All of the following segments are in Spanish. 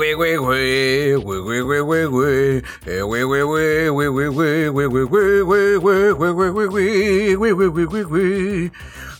Güey, güey, güey, güey, güey, güey, güey, güey, güey, güey, güey.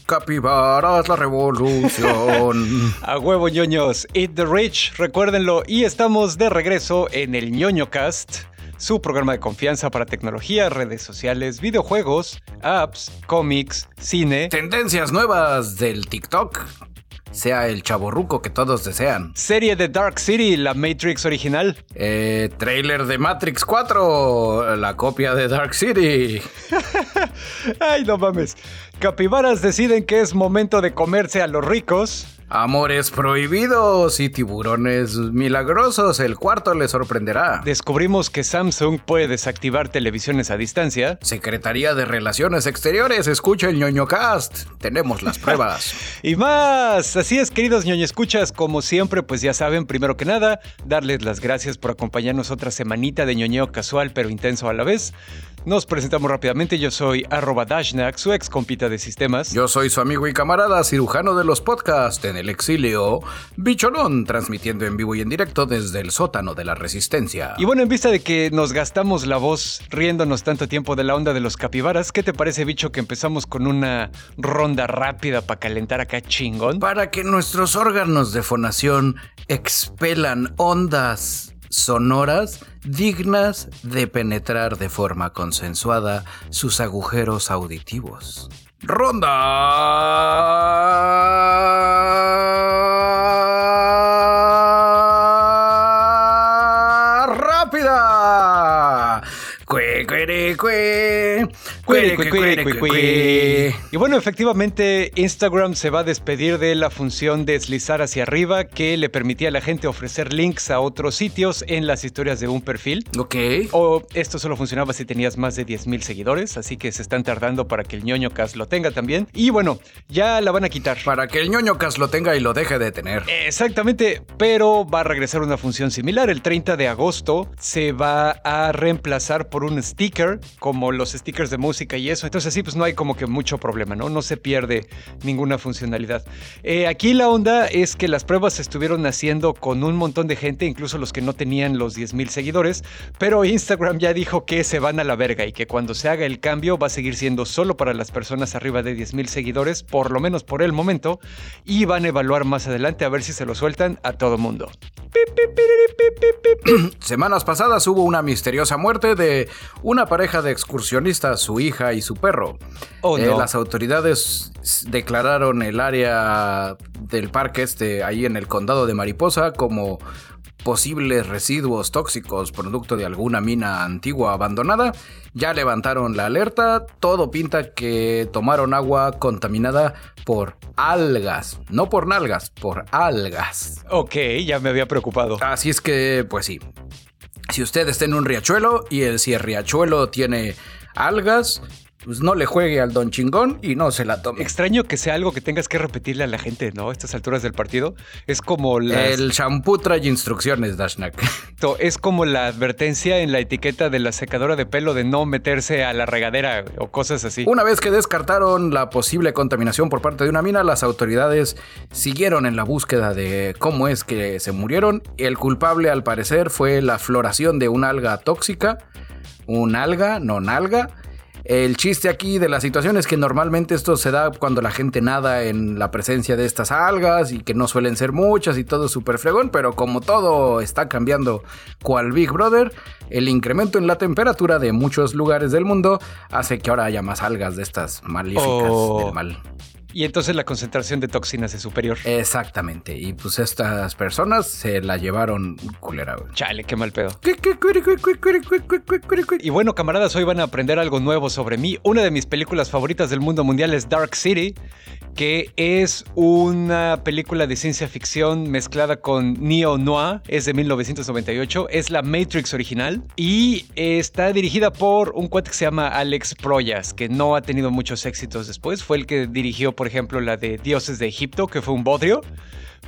Capibaras la revolución. A huevo ñoños, Eat the Rich, recuérdenlo, y estamos de regreso en el ñoño cast, su programa de confianza para tecnología, redes sociales, videojuegos, apps, cómics, cine, Tendencias nuevas del TikTok. Sea el chaborruco que todos desean. serie de Dark City, la Matrix original, Eh, trailer de Matrix 4, la copia de Dark City. Ay, no mames. Capibaras deciden que es momento de comerse a los ricos. Amores prohibidos y tiburones milagrosos. El cuarto le sorprenderá. Descubrimos que Samsung puede desactivar televisiones a distancia. Secretaría de Relaciones Exteriores, escucha el ñoño cast. Tenemos las pruebas. Y más. Así es, queridos ñoño escuchas, como siempre, pues ya saben, primero que nada, darles las gracias por acompañarnos otra semanita de ñoñeo casual pero intenso a la vez. Nos presentamos rápidamente, yo soy arroba Dashnak, su ex compita de sistemas. Yo soy su amigo y camarada, cirujano de los podcasts en el exilio, Bicholón, transmitiendo en vivo y en directo desde el sótano de la Resistencia. Y bueno, en vista de que nos gastamos la voz riéndonos tanto tiempo de la onda de los capibaras, ¿qué te parece, bicho, que empezamos con una ronda rápida para calentar acá chingón? Para que nuestros órganos de fonación expelan ondas sonoras dignas de penetrar de forma consensuada sus agujeros auditivos. Ronda rápida. Cue, cuere, cue. Cuere, cuere. Y bueno, efectivamente, Instagram se va a despedir de la función deslizar hacia arriba que le permitía a la gente ofrecer links a otros sitios en las historias de un perfil. Ok. O esto solo funcionaba si tenías más de 10.000 seguidores, así que se están tardando para que el ñoño cast lo tenga también. Y bueno, ya la van a quitar. Para que el ñoño cas lo tenga y lo deje de tener. Exactamente, pero va a regresar una función similar. El 30 de agosto se va a reemplazar por un sticker, como los stickers de música y eso. Entonces así pues no hay como que mucho problema, ¿no? No se pierde ninguna funcionalidad. Eh, aquí la onda es que las pruebas se estuvieron haciendo con un montón de gente, incluso los que no tenían los 10.000 seguidores, pero Instagram ya dijo que se van a la verga y que cuando se haga el cambio va a seguir siendo solo para las personas arriba de 10.000 seguidores, por lo menos por el momento, y van a evaluar más adelante a ver si se lo sueltan a todo mundo. Semanas pasadas hubo una misteriosa muerte de una pareja de excursionistas, su hija y su perro. Oh, Eh. Las autoridades declararon el área del parque este ahí en el condado de Mariposa como posibles residuos tóxicos producto de alguna mina antigua abandonada. Ya levantaron la alerta, todo pinta que tomaron agua contaminada por algas, no por nalgas, por algas. Ok, ya me había preocupado. Así es que, pues sí. Si usted está en un riachuelo y el, si el riachuelo tiene algas, pues no le juegue al don chingón y no se la tome. Extraño que sea algo que tengas que repetirle a la gente, ¿no? A estas alturas del partido. Es como la, El shampoo trae instrucciones, Dashnak. es como la advertencia en la etiqueta de la secadora de pelo de no meterse a la regadera o cosas así. Una vez que descartaron la posible contaminación por parte de una mina, las autoridades siguieron en la búsqueda de cómo es que se murieron. El culpable, al parecer, fue la floración de una alga tóxica. Un alga, no nalga. El chiste aquí de la situación es que normalmente esto se da cuando la gente nada en la presencia de estas algas y que no suelen ser muchas y todo súper fregón, pero como todo está cambiando cual Big Brother, el incremento en la temperatura de muchos lugares del mundo hace que ahora haya más algas de estas maléficas Oh. del mal. Y entonces la concentración de toxinas es superior. Exactamente, y pues estas personas se la llevaron culera. güey. Chale, qué mal pedo. Y bueno, camaradas, hoy van a aprender algo nuevo sobre mí. Una de mis películas favoritas del mundo mundial es Dark City, que es una película de ciencia ficción mezclada con neo noir, es de 1998, es la Matrix original y está dirigida por un cuate que se llama Alex Proyas, que no ha tenido muchos éxitos después. Fue el que dirigió, por ejemplo, la de Dioses de Egipto, que fue un bodrio.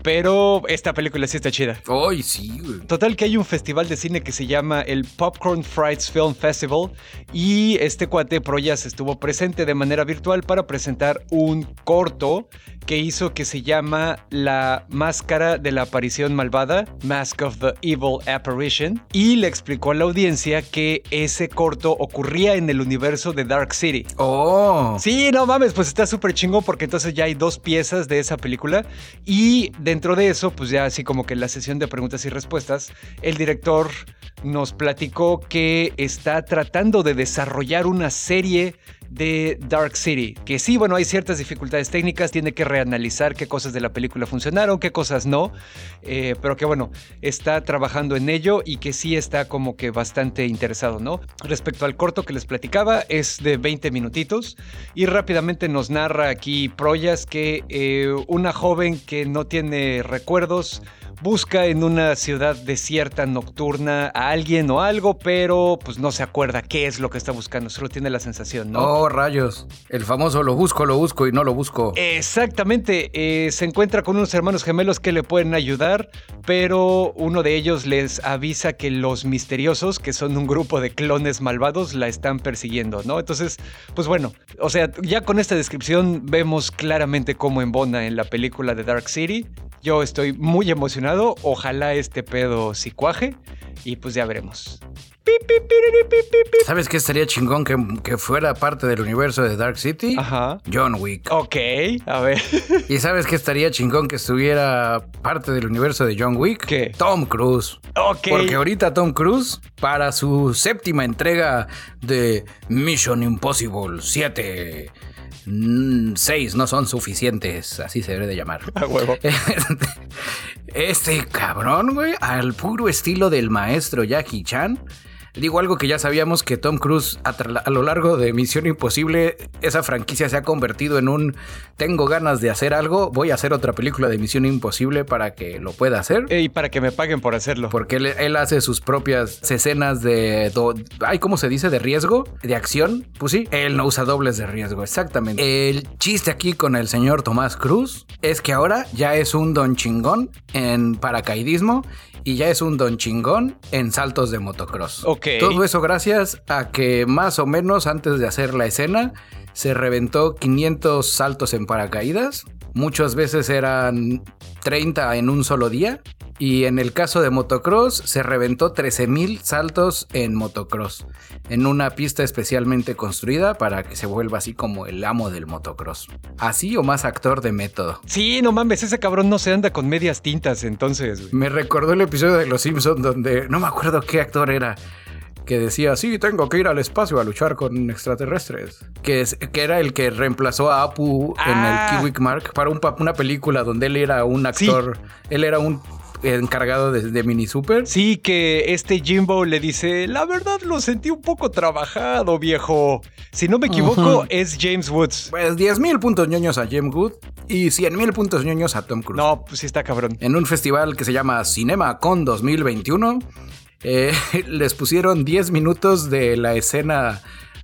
Pero esta película sí está chida. Ay, sí, güey. Total que hay un festival de cine que se llama el Popcorn Frights Film Festival y este cuate Proyas estuvo presente de manera virtual para presentar un corto que hizo que se llama La Máscara de la Aparición Malvada, Mask of the Evil Apparition, y le explicó a la audiencia que ese corto ocurría en el universo de Dark City. Oh. Sí, no mames, pues está súper chingón porque entonces ya hay dos piezas de esa película y dentro de eso, pues ya así como que en la sesión de preguntas y respuestas, el director nos platicó que está tratando de desarrollar una serie de Dark City. Que sí, bueno, hay ciertas dificultades técnicas, tiene que reanalizar qué cosas de la película funcionaron, qué cosas no, eh, pero que bueno, está trabajando en ello y que sí está como que bastante interesado, ¿no? Respecto al corto que les platicaba, es de 20 minutitos y rápidamente nos narra aquí Proyas que eh, una joven que no tiene recuerdos, busca en una ciudad desierta, nocturna, a alguien o algo, pero pues no se acuerda qué es lo que está buscando, solo tiene la sensación, ¿no? Oh, rayos. El famoso lo busco, lo busco y no lo busco. Exactamente, eh, se encuentra con unos hermanos gemelos que le pueden ayudar, pero uno de ellos les avisa que los misteriosos, que son un grupo de clones malvados, la están persiguiendo, ¿no? Entonces, pues bueno, o sea, ya con esta descripción vemos claramente cómo embona en la película de Dark City. Yo estoy muy emocionado, ojalá este pedo sí cuaje y pues ya veremos. ¿Sabes qué estaría chingón que, que fuera parte del universo de Dark City? Ajá. John Wick. Ok, a ver. ¿Y sabes qué estaría chingón que estuviera parte del universo de John Wick? ¿Qué? Tom Cruise. Ok. Porque ahorita Tom Cruise, para su séptima entrega de Mission Impossible 7, 6 no son suficientes, así se debe de llamar. A huevo. Este cabrón, güey, al puro estilo del maestro Jackie Chan. Digo algo que ya sabíamos que Tom Cruise a, lo largo de Misión Imposible, esa franquicia se ha convertido en un tengo ganas de hacer algo, voy a hacer otra película de Misión Imposible para que lo pueda hacer. Y para que me paguen por hacerlo. Porque él, él hace sus propias escenas de... do- ay, ¿cómo se dice? De riesgo, de acción. Pues sí, él no usa dobles de riesgo, exactamente. El chiste aquí con el señor Tomás Cruz es que ahora ya es un don chingón en paracaidismo y ya es un don chingón en saltos de motocross. Ok. Todo eso gracias a que más o menos antes de hacer la escena se reventó 500 saltos en paracaídas. Muchas veces eran 30 en un solo día. Y en el caso de motocross se reventó 13.000 saltos en motocross. En una pista especialmente construida para que se vuelva así como el amo del motocross. Así o más actor de método. Sí, no mames, ese cabrón no se anda con medias tintas entonces. Me recordó el episodio de Los Simpsons donde no me acuerdo qué actor era. Que decía, sí, tengo que ir al espacio a luchar con extraterrestres. Que, es- que era el que reemplazó a Apu Ah. en el Kiwick Mark para un una película donde él era un actor. Él era un encargado de, de Mini Super. Sí, que este Jimbo le dice, la verdad lo sentí un poco trabajado, viejo. Si no me equivoco, es James Woods. Pues 10.000 puntos ñoños a James Good y 100.000 puntos ñoños a Tom Cruise. No, pues sí está cabrón. en un festival que se llama Cinema Con 2021. Eh, les pusieron 10 minutos de la escena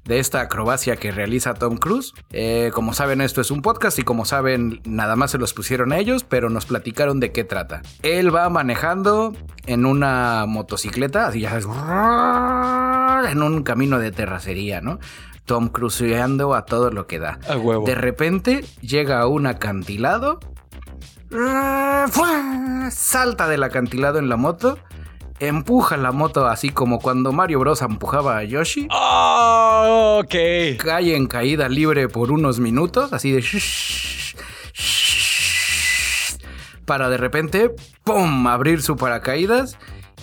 de esta acrobacia que realiza Tom Cruise. Eh, como saben, esto es un podcast y como saben, nada más se los pusieron a ellos, pero nos platicaron de qué trata. Él va manejando en una motocicleta, así ya sabes, en un camino de terracería, ¿no? Tom Cruiseando a todo lo que da. A huevo. De repente llega a un acantilado. Salta del acantilado en la moto. Empuja la moto así como cuando Mario Bros. empujaba a Yoshi. Oh, ok. Cae en caída libre por unos minutos, así de... Para de repente, ¡pum! abrir su paracaídas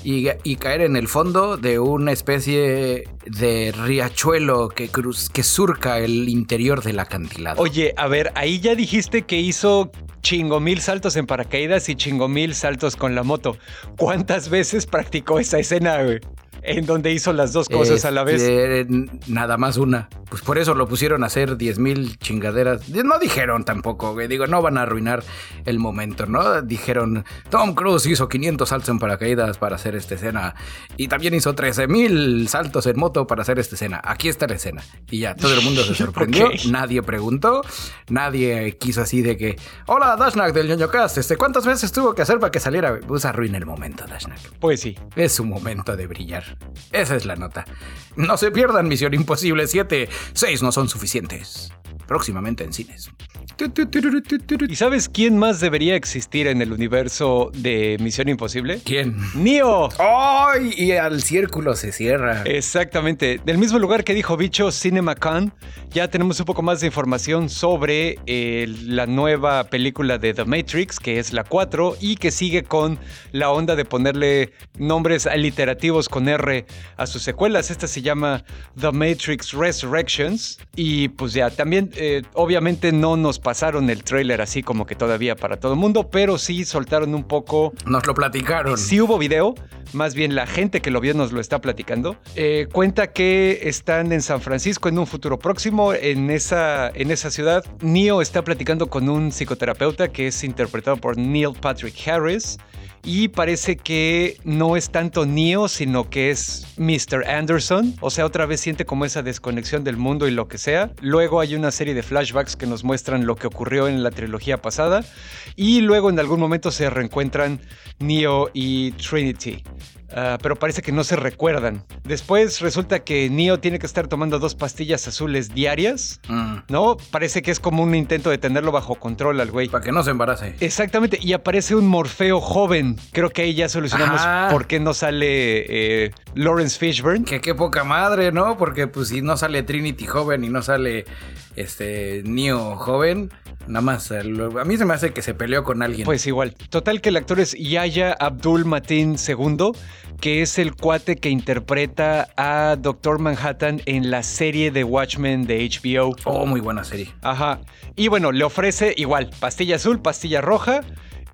y, caer en el fondo de una especie de riachuelo que, que surca el interior del acantilado. Oye, a ver, ahí ya dijiste que hizo chingo mil saltos en paracaídas y chingo mil saltos con la moto. ¿Cuántas veces practicó esa escena, güey? En donde hizo las dos cosas a la vez. Este, nada más una. Pues por eso lo pusieron a hacer 10 mil chingaderas. No dijeron tampoco, güey. Digo, no van a arruinar el momento, ¿no? Dijeron, Tom Cruise hizo 500 saltos en paracaídas para hacer esta escena. Y también hizo 13 mil saltos en moto para hacer esta escena. Aquí está la escena. Y ya, todo el mundo se sorprendió. Nadie preguntó. Nadie quiso así de que, hola, Dashnak del ñoño cast. Este, ¿Cuántas veces tuvo que hacer para que saliera? Pues arruina el momento, Dashnak. Pues sí. Es su momento de brillar. Esa es la nota. No se pierdan Misión Imposible 7. 6 no son suficientes. Próximamente en cines. ¿Y sabes quién más debería existir en el universo de Misión Imposible? ¿Quién? ¡Neo! ¡Ay! y al círculo se cierra. Exactamente. Del mismo lugar que dijo Bicho CinemaCon, ya tenemos un poco más de información sobre eh, la nueva película de The Matrix, que es la 4, y que sigue con la onda de ponerle nombres aliterativos con R a sus secuelas. Esta se llama The Matrix Resurrections. Y pues ya, también, eh, obviamente no nos pasaron el trailer así como que todavía para todo el mundo, pero sí soltaron un poco. Nos lo platicaron. Sí hubo video, más bien la gente que lo vio nos lo está platicando. Eh, cuenta que están en San Francisco en un futuro próximo, en esa, en esa ciudad. Neo está platicando con un psicoterapeuta que es interpretado por Neil Patrick Harris y parece que no es tanto Neo, sino que es Mr. Anderson. O sea, otra vez siente como esa desconexión del mundo y lo que sea. Luego hay una serie de flashbacks que nos muestran lo que ocurrió en la trilogía pasada. Y luego en algún momento se reencuentran Neo y Trinity. Ah, pero parece que no se recuerdan. Después resulta que Neo tiene que estar tomando dos pastillas azules diarias, mm. ¿no? Parece que es como un intento de tenerlo bajo control al güey. Para que no se embarace. Exactamente, y aparece un Morfeo joven. Creo que ahí ya solucionamos por qué no sale eh, Lawrence Fishburne. Que qué poca madre, ¿no? Porque pues si no sale Trinity joven y no sale este Neo joven, Nada más, a mí se me hace que se peleó con alguien. Pues igual. Total que el actor es Yaya Abdul Matin II, que es el cuate que interpreta a Doctor Manhattan en la serie de Watchmen de HBO. Oh, muy buena serie. Ajá. Y bueno, le ofrece igual, pastilla azul, pastilla roja.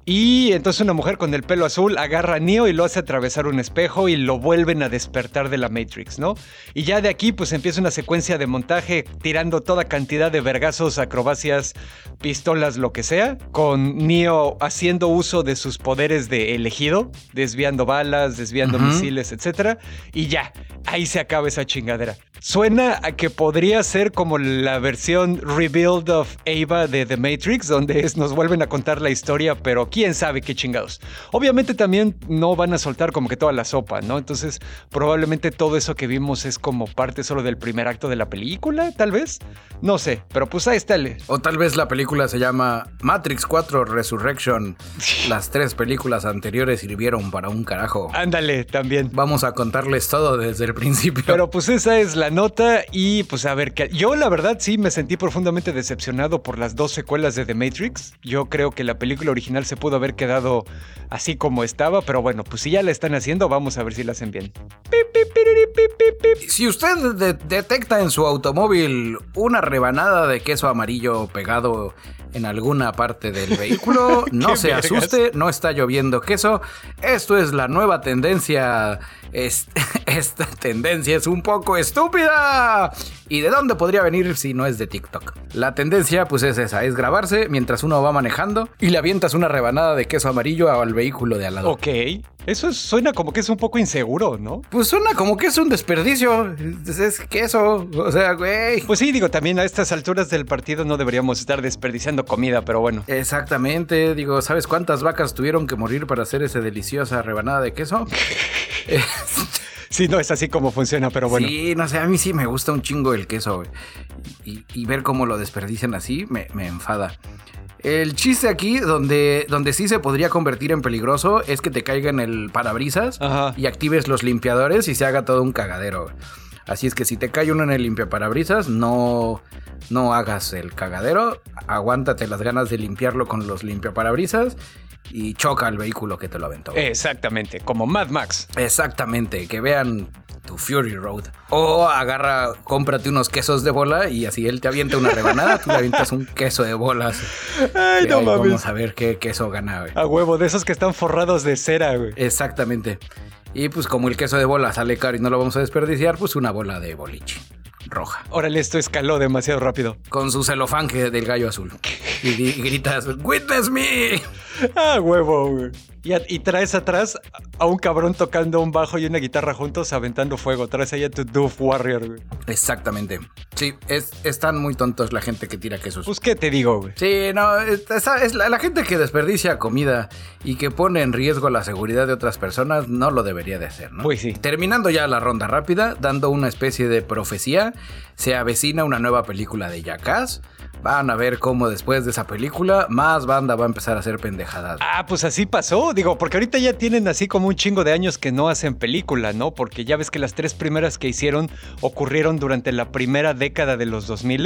Y entonces una mujer con el pelo azul agarra a Neo y lo hace atravesar un espejo y lo vuelven a despertar de la Matrix, ¿no? Y ya de aquí pues empieza una secuencia de montaje tirando toda cantidad de vergazos, acrobacias, pistolas, lo que sea, con Neo haciendo uso de sus poderes de elegido, desviando balas, desviando misiles, etc. Y ya, ahí se acaba esa chingadera. Suena a que podría ser como la versión Rebuild of Ava de The Matrix, donde nos vuelven a contar la historia, pero quién sabe qué chingados. Obviamente también no van a soltar como que toda la sopa, ¿no? Entonces probablemente todo eso que vimos es como parte solo del primer acto de la película, tal vez. No sé, pero pues ahí está. O tal vez la película se llama Matrix 4 Resurrection. Las tres películas anteriores sirvieron para un carajo. Ándale, también. Vamos a contarles todo desde el principio. Pero pues esa es la nota y pues a ver, que yo la verdad sí me sentí profundamente decepcionado por las dos secuelas de The Matrix. Yo creo que la película original se pudo haber quedado así como estaba, pero bueno, pues si ya la están haciendo, vamos a ver si la hacen bien. Si usted detecta en su automóvil una rebanada de queso amarillo pegado en alguna parte del vehículo, no se asuste, no está lloviendo queso. Esto es la nueva tendencia esta tendencia es un poco estúpida. ¿Y de dónde podría venir si no es de TikTok? La tendencia pues es esa, es grabarse mientras uno va manejando y le avientas una rebanada de queso amarillo al vehículo de al lado. Ok. Eso suena como que es un poco inseguro, ¿no? Pues suena como que es un desperdicio. Es queso. O sea, güey. Pues sí, digo, también a estas alturas del partido no deberíamos estar desperdiciando comida, pero bueno. Exactamente. Digo, ¿sabes cuántas vacas tuvieron que morir para hacer esa deliciosa rebanada de queso? Sí, no es así como funciona, pero bueno. Sí, no sé, a mí sí me gusta un chingo el queso, Y, ver cómo lo desperdician así me, enfada. El chiste aquí, donde, donde sí se podría convertir en peligroso, es que te caiga en el parabrisas y actives los limpiadores y se haga todo un cagadero. Así es que si te cae uno en el limpiaparabrisas, no, no hagas el cagadero, aguántate las ganas de limpiarlo con los limpiaparabrisas y choca el vehículo que te lo aventó. Exactamente, como Mad Max. Exactamente, que vean tu Fury Road. O agarra, cómprate unos quesos de bola y así él te avienta una rebanada, tú le avientas un queso de bolas. Ay, no mames. Vamos a ver qué queso gana, güey. A huevo, de esos que están forrados de cera, güey. Exactamente. Y pues como el queso de bola sale caro y no lo vamos a desperdiciar, pues una bola de boliche roja. Órale, esto escaló demasiado rápido. Con su celofán que del gallo azul. Y, y gritas, ¡Witness me! Ah, huevo, güey. Y, a- y traes atrás a un cabrón tocando un bajo y una guitarra juntos aventando fuego. Traes ahí a tu Doof Warrior, güey. Exactamente. Sí, es, están muy tontos la gente que tira quesos. Pues, ¿qué te digo, güey? Sí, no, es la, la gente que desperdicia comida y que pone en riesgo la seguridad de otras personas no lo debería de hacer, ¿no? Pues sí. Terminando ya la ronda rápida, dando una especie de profecía, se avecina una nueva película de Jackass. Van a ver cómo después de esa película más banda va a empezar a hacer pendejadas. Ah, pues así pasó, digo, porque ahorita ya tienen así como un chingo de años que no hacen película, ¿no? Porque ya ves que las tres primeras que hicieron ocurrieron durante la primera década de los 2000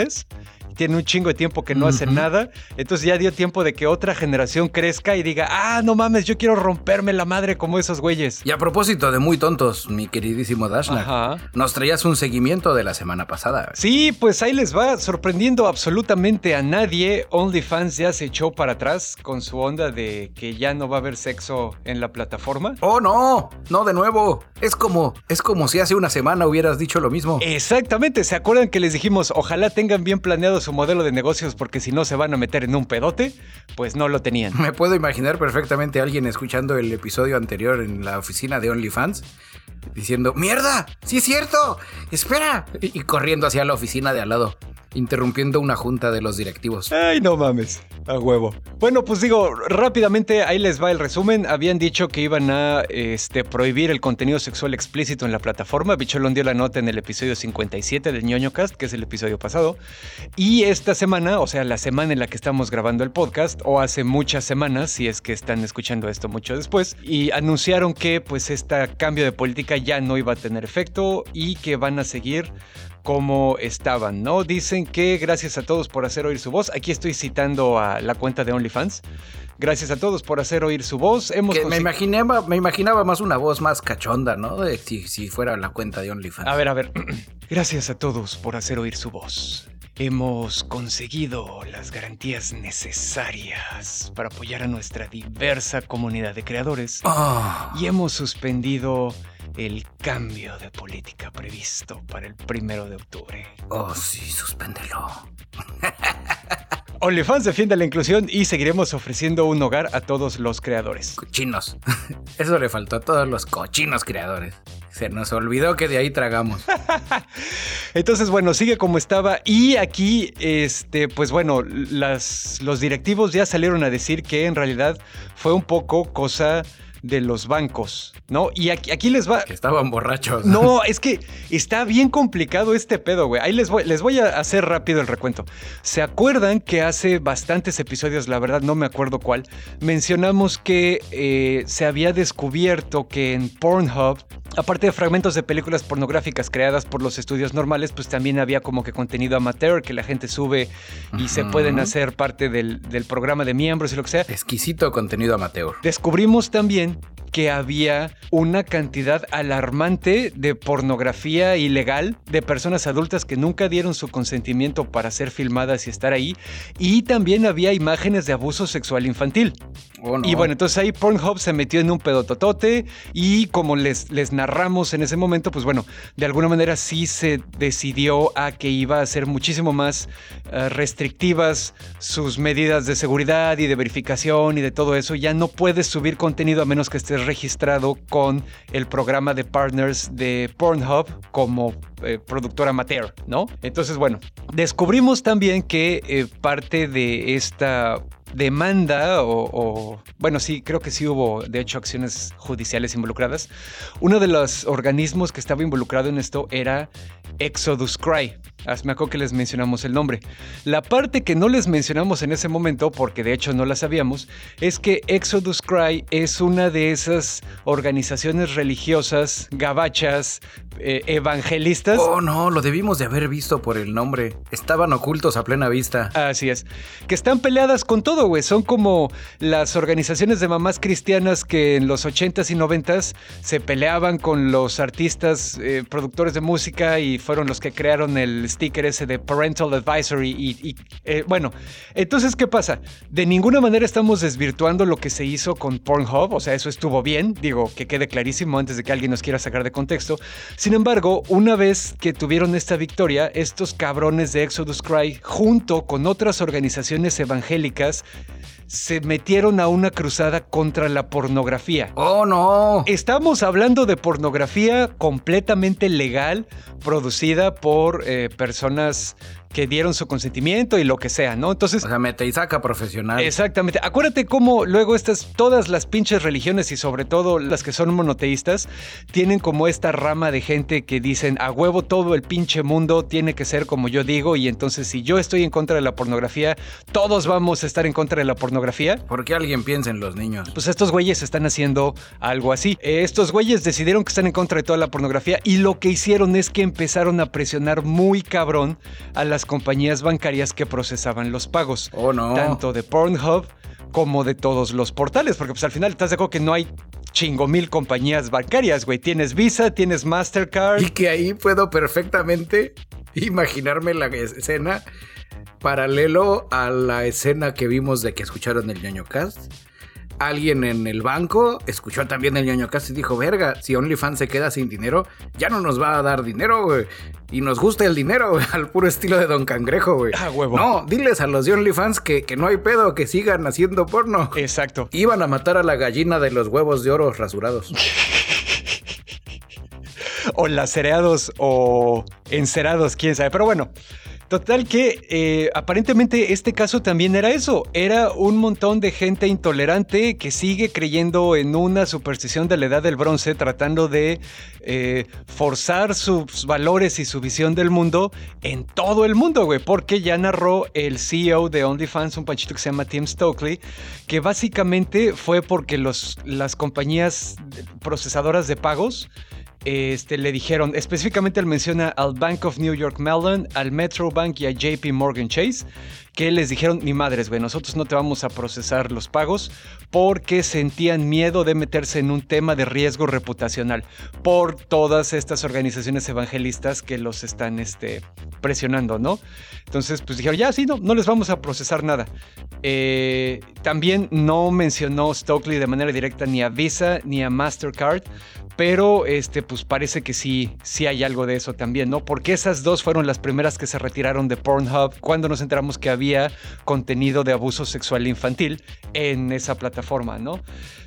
tienen un chingo de tiempo que no hacen Ujú. nada, entonces ya dio tiempo de que otra generación crezca y diga, ah, no mames, yo quiero romperme la madre como esos güeyes. Y a propósito de muy tontos, mi queridísimo Dashnak, Ajá. nos traías un seguimiento de la semana pasada. Sí, pues ahí les va, sorprendiendo absolutamente a nadie, OnlyFans ya se echó para atrás con su onda de que ya no va a haber sexo en la plataforma. Oh no, no de nuevo. Es como, es como si hace una semana hubieras dicho lo mismo. Exactamente, ¿se acuerdan que les dijimos ojalá tengan bien planeado su modelo de negocios porque si no se van a meter en un pedote? Pues no lo tenían. Me puedo imaginar perfectamente a alguien escuchando el episodio anterior en la oficina de OnlyFans diciendo, ¡Mierda! ¡Sí es cierto! ¡Espera! Y, corriendo hacia la oficina de al lado, interrumpiendo una junta de los directivos. Ay, no mames, a huevo. Bueno, pues digo, rápidamente ahí les va el resumen. Habían dicho que iban a este, prohibir el contenido sexual explícito en la plataforma. Bicholón dio la nota en el episodio 57 del ñoño cast, que es el episodio pasado. Y esta semana, o sea, la semana en la que estamos grabando el podcast, o hace muchas semanas, si es que están escuchando esto mucho después, y anunciaron que pues este cambio de política ya no iba a tener efecto y que van a seguir como estaban, ¿no? Dicen que gracias a todos por hacer oír su voz. Aquí estoy citando a la cuenta de OnlyFans. Gracias a todos por hacer oír su voz. Hemos Que me, imaginaba, me imaginaba más una voz más cachonda, ¿no? De si, si fuera la cuenta de OnlyFans. A ver, a ver. Gracias a todos por hacer oír su voz. Hemos conseguido las garantías necesarias para apoyar a nuestra diversa comunidad de creadores Oh, y hemos suspendido el cambio de política previsto para el primero de octubre. oh, sí, suspéndelo. OnlyFans defiende la inclusión y seguiremos ofreciendo un hogar a todos los creadores. Cochinos. Eso le faltó a todos los cochinos creadores. Se nos olvidó que de ahí tragamos. Entonces, bueno, sigue como estaba. Y aquí, este, pues bueno, las, los directivos ya salieron a decir que en realidad fue un poco cosa de los bancos, ¿no? Y aquí, aquí les va. Que estaban borrachos. No, es que está bien complicado este pedo, güey. Ahí les voy, les voy a hacer rápido el recuento. ¿Se acuerdan que hace bastantes episodios, la verdad no me acuerdo cuál, mencionamos que eh, se había descubierto que en Pornhub, aparte de fragmentos de películas pornográficas creadas por los estudios normales, pues también había como que contenido amateur que la gente sube y se pueden hacer parte del, del programa de miembros y lo que sea. Exquisito contenido amateur. Descubrimos también que había una cantidad alarmante de pornografía ilegal de personas adultas que nunca dieron su consentimiento para ser filmadas y estar ahí. Y también había imágenes de abuso sexual infantil. Oh. Y bueno, entonces ahí Pornhub se metió en un pedototote y como les, les narramos en ese momento, pues bueno, de alguna manera sí se decidió a que iba a ser muchísimo más eh, restrictivas sus medidas de seguridad y de verificación y de todo eso. Ya no puedes subir contenido a menos que estés registrado con el programa de partners de Pornhub como eh, productor amateur, ¿no? Entonces, bueno, descubrimos también que eh, parte de esta demanda o, bueno sí creo que sí hubo de hecho acciones judiciales involucradas. Uno de los organismos que estaba involucrado en esto era Exodus Cry Ah, me acuerdo que les mencionamos el nombre la parte que no les mencionamos en ese momento porque de hecho no la sabíamos es que Exodus Cry es una de esas organizaciones religiosas gabachas eh, evangelistas. Oh, no, lo debimos de haber visto por el nombre. Estaban ocultos a plena vista. Así es. Que están peleadas con todo, güey. Son como las organizaciones de mamás cristianas que en los 80s y 90s se peleaban con los artistas, eh, productores de música y fueron los que crearon el sticker ese de Parental Advisory. Y, eh, bueno, entonces, ¿qué pasa? De ninguna manera estamos desvirtuando lo que se hizo con Pornhub. O sea, eso estuvo bien. Digo, que quede clarísimo antes de que alguien nos quiera sacar de contexto. Sin embargo, una vez que tuvieron esta victoria, estos cabrones de Exodus Cry, junto con otras organizaciones evangélicas, se metieron a una cruzada contra la pornografía. ¡Oh, no! Estamos hablando de pornografía completamente legal, producida por eh, personas que dieron su consentimiento y lo que sea, ¿no? Entonces. O sea, mete y saca profesional. Exactamente. Acuérdate cómo luego estas, todas las pinches religiones y sobre todo las que son monoteístas, tienen como esta rama de gente que dicen a huevo todo el pinche mundo tiene que ser como yo digo y entonces si yo estoy en contra de la pornografía, todos vamos a estar en contra de la pornografía. ¿Por qué alguien piensa en los niños? Pues estos güeyes están haciendo algo así. Eh, estos güeyes decidieron que están en contra de toda la pornografía y lo que hicieron es que empezaron a presionar muy cabrón a las compañías bancarias que procesaban los pagos. Oh, no. Tanto de Pornhub como de todos los portales, porque pues al final estás de acuerdo que no hay chingo mil compañías bancarias, güey. Tienes Visa, tienes Mastercard. Y que ahí puedo perfectamente imaginarme la escena paralelo a la escena que vimos de que escucharon el ñoño cast alguien en el banco escuchó también el ñoño casi y dijo, verga, si OnlyFans se queda sin dinero, ya no nos va a dar dinero, güey. Y nos gusta el dinero, güey, al puro estilo de Don Cangrejo, güey. Ah, huevo. No, diles a los de OnlyFans que, que no hay pedo, que sigan haciendo porno. Exacto. Iban a matar a la gallina de los huevos de oro rasurados. o lacereados o encerados, quién sabe. Pero bueno, Total que eh, aparentemente este caso también era eso, era un montón de gente intolerante que sigue creyendo en una superstición de la edad del bronce, tratando de eh, forzar sus valores y su visión del mundo en todo el mundo, güey, porque ya narró el CEO de OnlyFans, un panchito que se llama Tim Stokely, que básicamente fue porque las compañías procesadoras de pagos este, le dijeron, específicamente él menciona al Bank of New York Mellon, al Metro Bank y a JP Morgan Chase, que les dijeron, ni madres, güey, nosotros no te vamos a procesar los pagos porque sentían miedo de meterse en un tema de riesgo reputacional por todas estas organizaciones evangelistas que los están este, presionando, ¿no? Entonces, pues dijeron, ya, sí, no, no les vamos a procesar nada. Eh, también no mencionó Stokely de manera directa ni a Visa ni a Mastercard, pero este, pues parece que sí, sí hay algo de eso también, ¿no? Porque esas dos fueron las primeras que se retiraron de Pornhub cuando nos enteramos que había contenido de abuso sexual infantil en esa plataforma, ¿no?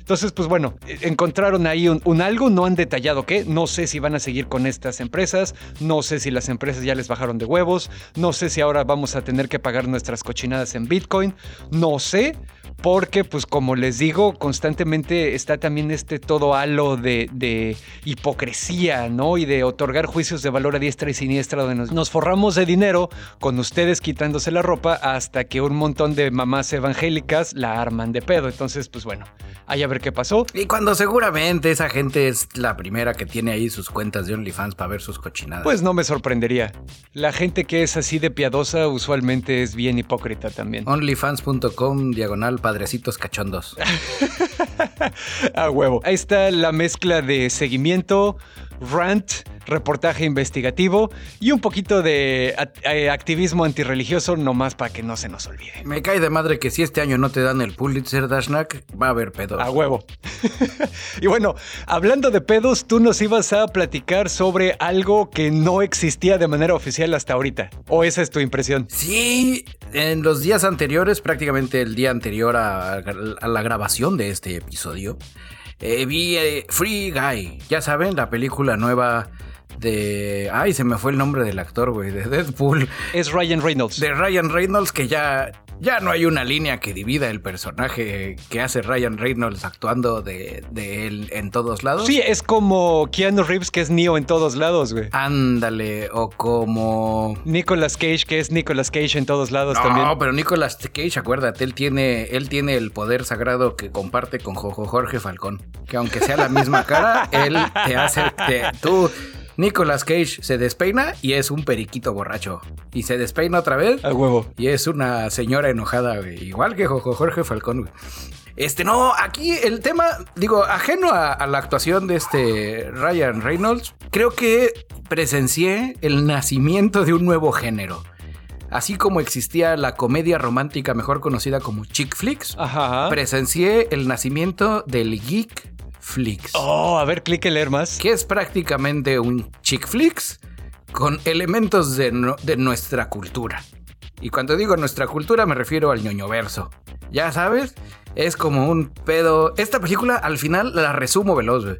Entonces, pues bueno, encontraron ahí un, algo, no han detallado qué, no sé si van a seguir con estas empresas, no sé si las empresas ya les bajaron de huevos, no sé si ahora vamos a tener que pagar nuestras cochinadas en Bitcoin, no sé, porque pues como les digo, constantemente está también este todo halo de, hipocresía, ¿no? Y de otorgar juicios de valor a diestra y siniestra donde nos, forramos de dinero con ustedes quitándose la ropa hasta que un montón de mamás evangélicas la arman de pedo. Entonces, pues bueno, ahí a ver qué pasó. Y cuando seguramente esa gente es la primera que tiene ahí sus cuentas de OnlyFans para ver sus cochinadas. Pues no me sorprendería. La gente que es así de piadosa usualmente es bien hipócrita también. OnlyFans.com diagonal padrecitos cachondos. A huevo. Ahí está la mezcla de seguimiento, rant, reportaje investigativo y un poquito de eh, activismo antirreligioso nomás para que no se nos olvide. Me cae de madre que si este año no te dan el Pulitzer Dashnak, va a haber pedos. A huevo. y bueno, hablando de pedos, tú nos ibas a platicar sobre algo que no existía de manera oficial hasta ahorita. ¿O esa es tu impresión? Sí, en los días anteriores, prácticamente el día anterior a la grabación de este episodio, eh, vi eh, Free Guy, ya saben, la película nueva de... Ay, se me fue el nombre del actor, güey, de Deadpool. Es Ryan Reynolds. De Ryan Reynolds, que ya ya no hay una línea que divida el personaje que hace Ryan Reynolds actuando de, él en todos lados. Sí, es como Keanu Reeves que es Neo en todos lados, güey. Ándale, o como... Nicolas Cage que es Nicolas Cage en todos lados también. No, pero Nicolas Cage, acuérdate, él tiene, él tiene el poder sagrado que comparte con Jojo Jorge Falcón. Que aunque sea la misma cara, él te hace... tú Nicolas Cage se despeina y es un periquito borracho. Y se despeina otra vez. A huevo. Y es una señora enojada, güey. Igual que Jorge Falcón, güey. Este, no, aquí el tema, digo, ajeno a, a, la actuación de este Ryan Reynolds, creo que presencié el nacimiento de un nuevo género. Así como existía la comedia romántica mejor conocida como chick flicks, Ajá. presencié el nacimiento del geek Oh, a ver, clique leer más. Que es prácticamente un chick flicks con elementos de, no, de nuestra cultura. Y cuando digo nuestra cultura me refiero al ñoño verso. Ya sabes, es como un pedo. Esta película al final la resumo veloz. Wey.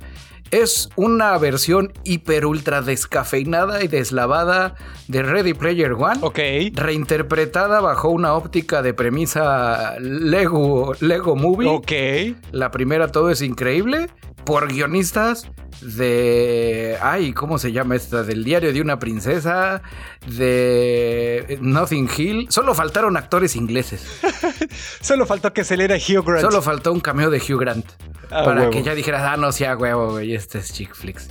Es una versión hiper ultra descafeinada y deslavada de Ready Player One. Ok. Reinterpretada bajo una óptica de premisa Lego, Lego Movie. Ok. La primera todo es increíble. Por guionistas de. Ay, ¿cómo se llama esta? Del diario de una princesa. De Nothing Hill. Solo faltaron actores ingleses. Solo faltó que se le era Hugh Grant. Solo faltó un cameo de Hugh Grant. Ah, para huevo. que ya dijeras, ah, no sea huevo, güey, este es chick flicks.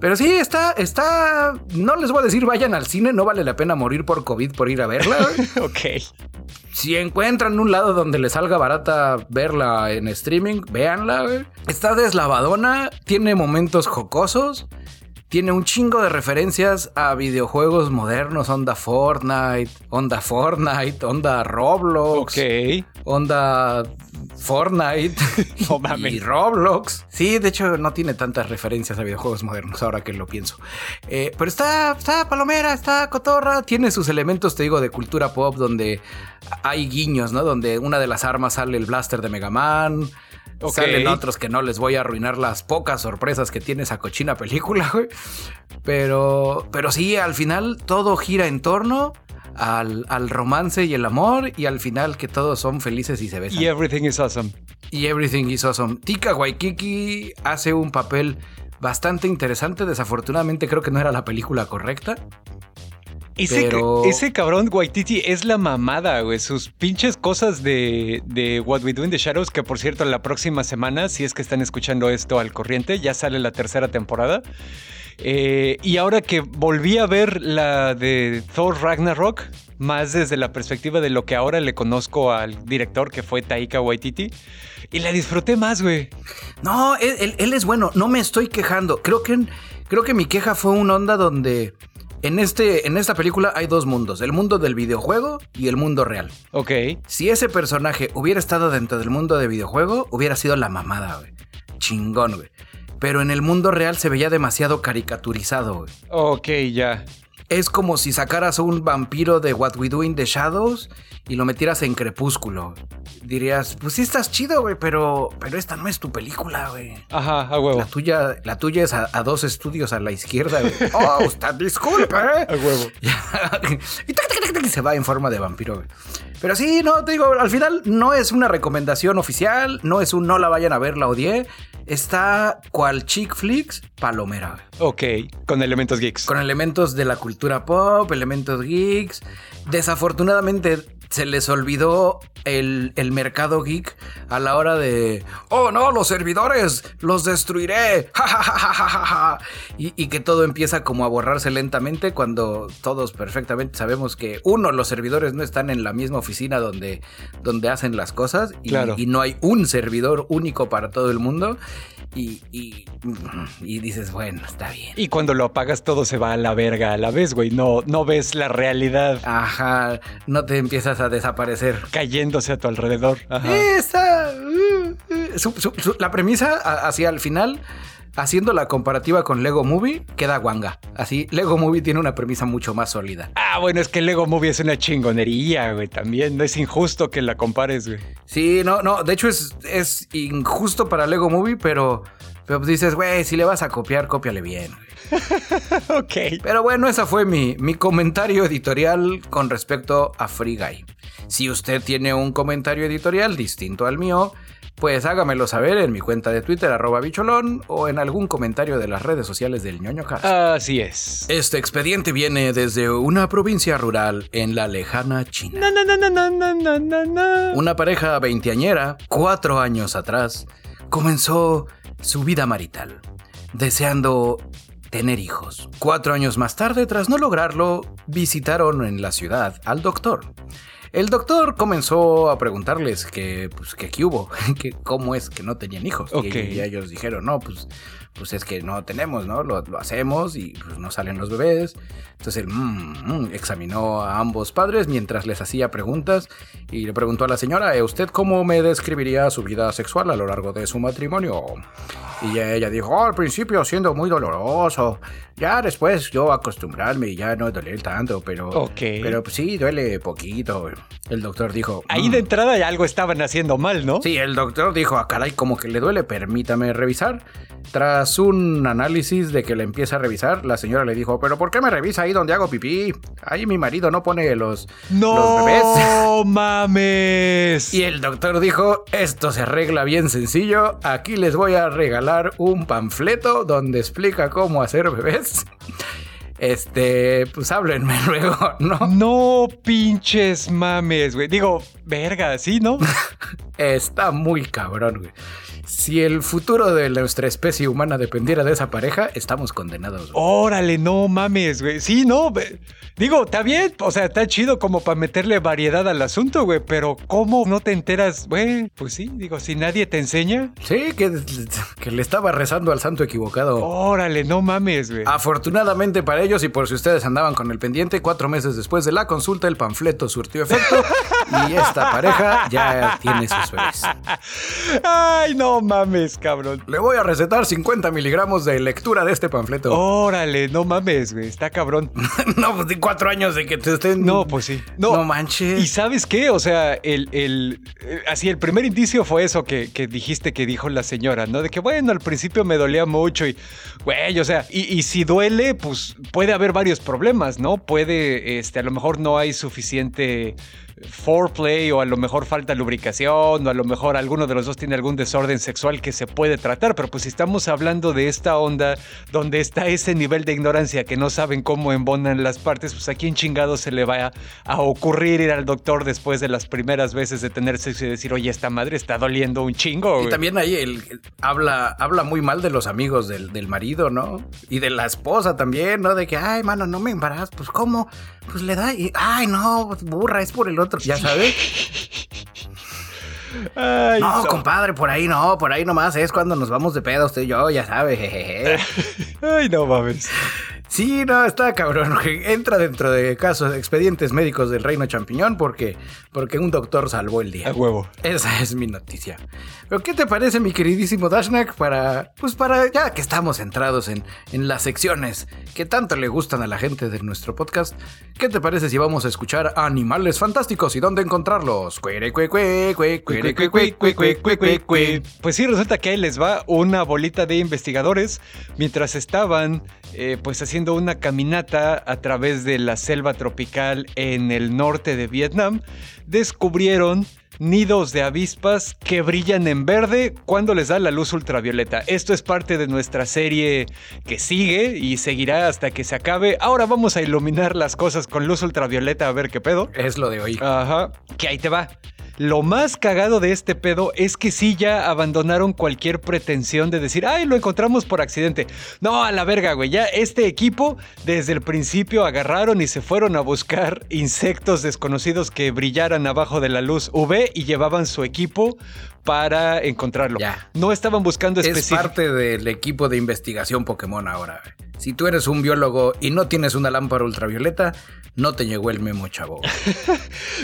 Pero sí, está, está. No les voy a decir vayan al cine, no vale la pena morir por COVID por ir a verla. ok. Si encuentran un lado donde les salga barata verla en streaming, véanla. Está deslavadona, tiene momentos jocosos, tiene un chingo de referencias a videojuegos modernos, onda Fortnite, onda Fortnite, onda Roblox, Ok. onda Fortnite No mames. y Roblox. Sí, de hecho no tiene tantas referencias a videojuegos modernos ahora que lo pienso. Eh, pero está, está palomera, está cotorra, tiene sus elementos, te digo, de cultura pop donde hay guiños, ¿no? Donde una de las armas sale el blaster de Mega Man. Ok. Salen otros que no les voy a arruinar las pocas sorpresas que tiene esa cochina película, güey. Pero, pero sí, al final todo gira en torno al, al romance y el amor y al final que todos son felices y se besan. Y everything is awesome. Y Everything is Awesome. Tika Waikiki hace un papel bastante interesante. Desafortunadamente creo que no era la película correcta. Ese, Pero- ese cabrón Waititi es la mamada, güey. Sus pinches cosas de, de What We Do in the Shadows, que por cierto, la próxima semana, si es que están escuchando esto al corriente, ya sale la tercera temporada. Eh, y ahora que volví a ver la de Thor Ragnarok, más desde la perspectiva de lo que ahora le conozco al director, que fue Taika Waititi, y la disfruté más, güey. No, él, él- él es bueno. No me estoy quejando. Creo que, creo que mi queja fue una onda donde en, este, en esta película hay dos mundos. El mundo del videojuego y el mundo real. Ok. Si ese personaje hubiera estado dentro del mundo de videojuego, hubiera sido la mamada, güey. Chingón, güey. Pero en el mundo real se veía demasiado caricaturizado, güey. Ok, ya. Es como si sacaras un vampiro de What We Do in the Shadows y lo metieras en Crepúsculo. Dirías, pues sí estás chido, güey, pero, pero esta no es tu película, güey. Ajá, a huevo. La tuya, la tuya es a, a dos estudios a la izquierda, güey. Oh, usted disculpe. A huevo. y tac, tac, tac, tac, se va en forma de vampiro, güey. Pero sí, no, te digo, al final no es una recomendación oficial, no es un no la vayan a ver, la odié. Está cual chick flicks, palomera. Ok, con elementos geeks. Con elementos de la cultura pop, elementos geeks. Desafortunadamente se les olvidó el, el mercado geek a la hora de, oh no, los servidores, los destruiré. Ja, ja, ja, ja, ja, ja, ja". y, y que todo empieza como a borrarse lentamente cuando todos perfectamente sabemos que, uno, los servidores no están en la misma oficina donde, donde hacen las cosas y, Claro. y no hay un servidor único para todo el mundo. Y, y, y dices, bueno, está bien. Y cuando lo apagas todo se va a la verga a la vez, güey. No, no ves la realidad Ajá, no te empiezas a desaparecer. cayéndose a tu alrededor. Ajá. Esa, uh, uh, su- su- su- la premisa hacia el final, haciendo la comparativa con Lego Movie, queda guanga. Así, Lego Movie tiene una premisa mucho más sólida. Ah, bueno, es que Lego Movie es una chingonería, güey. También no es injusto que la compares, güey. Sí, no, no, de hecho es, es injusto para Lego Movie, pero, pero dices, güey, si le vas a copiar, cópiale bien. güey". ok. Pero bueno, esa fue mi, mi comentario editorial con respecto a Free Guy. Si usted tiene un comentario editorial distinto al mío, pues hágamelo saber en mi cuenta de Twitter, arroba bicholón, o en algún comentario de las redes sociales del ñoño Cast. Así es. Este expediente viene desde una provincia rural en la lejana China. Na, na, na, na, na, na, na, na. Una pareja veinteañera, cuatro años atrás, comenzó su vida marital, deseando tener hijos. Cuatro años más tarde, tras no lograrlo, visitaron en la ciudad al doctor. El doctor comenzó a preguntarles que, pues, que qué hubo, que cómo es que no tenían hijos. Ok. Y, ellos dijeron, no, pues, pues es que no tenemos, ¿no? Lo, lo hacemos y pues no salen los bebés. Entonces él mm, mm, examinó a ambos padres mientras les hacía preguntas y le preguntó a la señora, "¿Eh, ¿usted cómo me describiría su vida sexual a lo largo de su matrimonio? Y ella dijo, "Oh, al principio siendo muy doloroso, ya después yo acostumbrarme y ya no doler tanto, pero, pero pues, sí, duele poquito. El doctor dijo, Ahí "Mm". de entrada ya algo estaban haciendo mal, ¿no? Sí, el doctor dijo, ah, caray, como que le duele, permítame revisar. Tras un análisis de que le empieza a revisar, la señora le dijo, pero ¿por qué me revisa ahí donde hago pipí? Ahí mi marido no pone los, los bebés. ¡No mames! Y el doctor dijo, esto se arregla bien sencillo, aquí les voy a regalar un panfleto donde explica cómo hacer bebés. Este, pues háblenme luego, ¿no? No pinches mames, güey. Digo, verga, ¿sí, no? Está muy cabrón, güey. Si el futuro de nuestra especie humana dependiera de esa pareja, estamos condenados. güey. Órale, no mames, güey. Sí, no. Digo, está bien, o sea, está chido como para meterle variedad al asunto, güey, pero ¿cómo no te enteras, güey? Pues sí, digo, si nadie te enseña. Sí, que, que le estaba rezando al santo equivocado. Órale, no mames, güey. Afortunadamente para ellos y por si ustedes andaban con el pendiente, cuatro meses después de la consulta el panfleto surtió efecto y esta pareja ya tiene sus bebés. Ay, no mames, cabrón. Le voy a recetar 50 miligramos de lectura de este panfleto. Órale, no mames, güey. Está cabrón. no, pues de cuatro años de que te estén... No, pues sí. No, No, manches. ¿Y sabes qué? O sea, el, el, eh, así el primer indicio fue eso que, que dijiste que dijo la señora, ¿no? De que, bueno, al principio me dolía mucho y, güey, o sea, y, y si duele, pues puede haber varios problemas, ¿no? Puede, este, a lo mejor no hay suficiente o a lo mejor falta lubricación o a lo mejor alguno de los dos tiene algún desorden sexual que se puede tratar, pero pues si estamos hablando de esta onda donde está ese nivel de ignorancia que no saben cómo embonan las partes, pues a quién chingado se le va a, ocurrir ir al doctor después de las primeras veces de tener sexo y decir, oye, esta madre está doliendo un chingo. Y güey". también ahí el- habla, habla muy mal de los amigos del, del marido, ¿no? Y de la esposa también, ¿no? De que, ay, mano, no me embarazas. Pues, ¿cómo? Pues le da y, ay, no, burra, es por el otro. Ya sabes. Ay, No, so- compadre, por ahí no, por ahí nomás es cuando nos vamos de pedo usted y yo, ya sabe, jejeje. Ay, no mames. Sí, no, está cabrón. Entra dentro de casos, expedientes médicos del reino champiñón porque, porque un doctor salvó el día. A huevo. Esa es mi noticia. Pero ¿qué te parece, mi queridísimo Dashnak? Para, pues para, ya que estamos centrados en, en las secciones que tanto le gustan a la gente de nuestro podcast, ¿qué te parece si vamos a escuchar Animales Fantásticos y dónde encontrarlos? Cuere, cue, cue, cue, cuere, cue, cue, cue, cue, cue, cue, cue. Pues sí, resulta que ahí les va una bolita de investigadores mientras estaban eh, pues haciendo una caminata a través de la selva tropical en el norte de Vietnam, descubrieron nidos de avispas que brillan en verde cuando les da la luz ultravioleta. Esto es parte de nuestra serie que sigue y seguirá hasta que se acabe. Ahora vamos a iluminar las cosas con luz ultravioleta a ver qué pedo. Es lo de hoy. Ajá, que ahí te va. Lo más cagado de este pedo es que sí ya abandonaron cualquier pretensión de decir, ay, lo encontramos por accidente. No, a la verga, güey. Ya este equipo desde el principio agarraron y se fueron a buscar insectos desconocidos que brillaran abajo de la luz UV y llevaban su equipo para encontrarlo. Ya. No estaban buscando Es específicamente. parte del equipo de investigación Pokémon ahora. Si tú eres un biólogo y no tienes una lámpara ultravioleta, no te llegó el memo, chavo.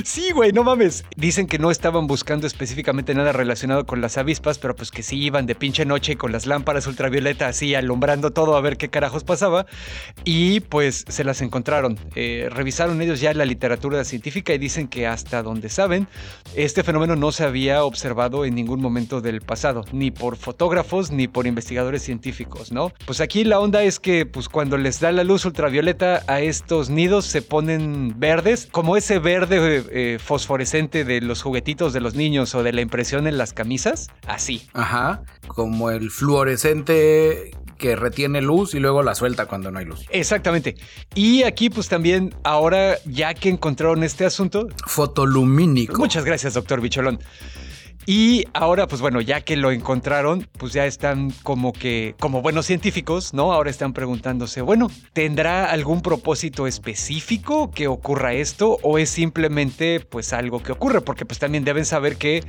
Sí, güey, no mames. Dicen que no estaban buscando específicamente nada relacionado con las avispas, pero pues que sí iban de pinche noche con las lámparas ultravioleta así alumbrando todo a ver qué carajos pasaba. Y pues se las encontraron. Eh, revisaron ellos ya la literatura científica y dicen que hasta donde saben, este fenómeno no se había observado en ningún momento del pasado, ni por fotógrafos ni por investigadores científicos, ¿no? Pues aquí la onda es que pues cuando les da la luz ultravioleta a estos nidos se ponen verdes, como ese verde eh, eh, fosforescente de los juguetitos de los niños o de la impresión en las camisas, así. Ajá. Como el fluorescente que retiene luz y luego la suelta cuando no hay luz. Exactamente. Y aquí pues también ahora ya que encontraron este asunto, Fotolumínico. Muchas gracias, doctor Bicholón. Y ahora, pues bueno, ya que lo encontraron, pues ya están como que, como buenos científicos, ¿no? Ahora están preguntándose, bueno, ¿tendrá algún propósito específico que ocurra esto o es simplemente pues algo que ocurre? Porque pues también deben saber que,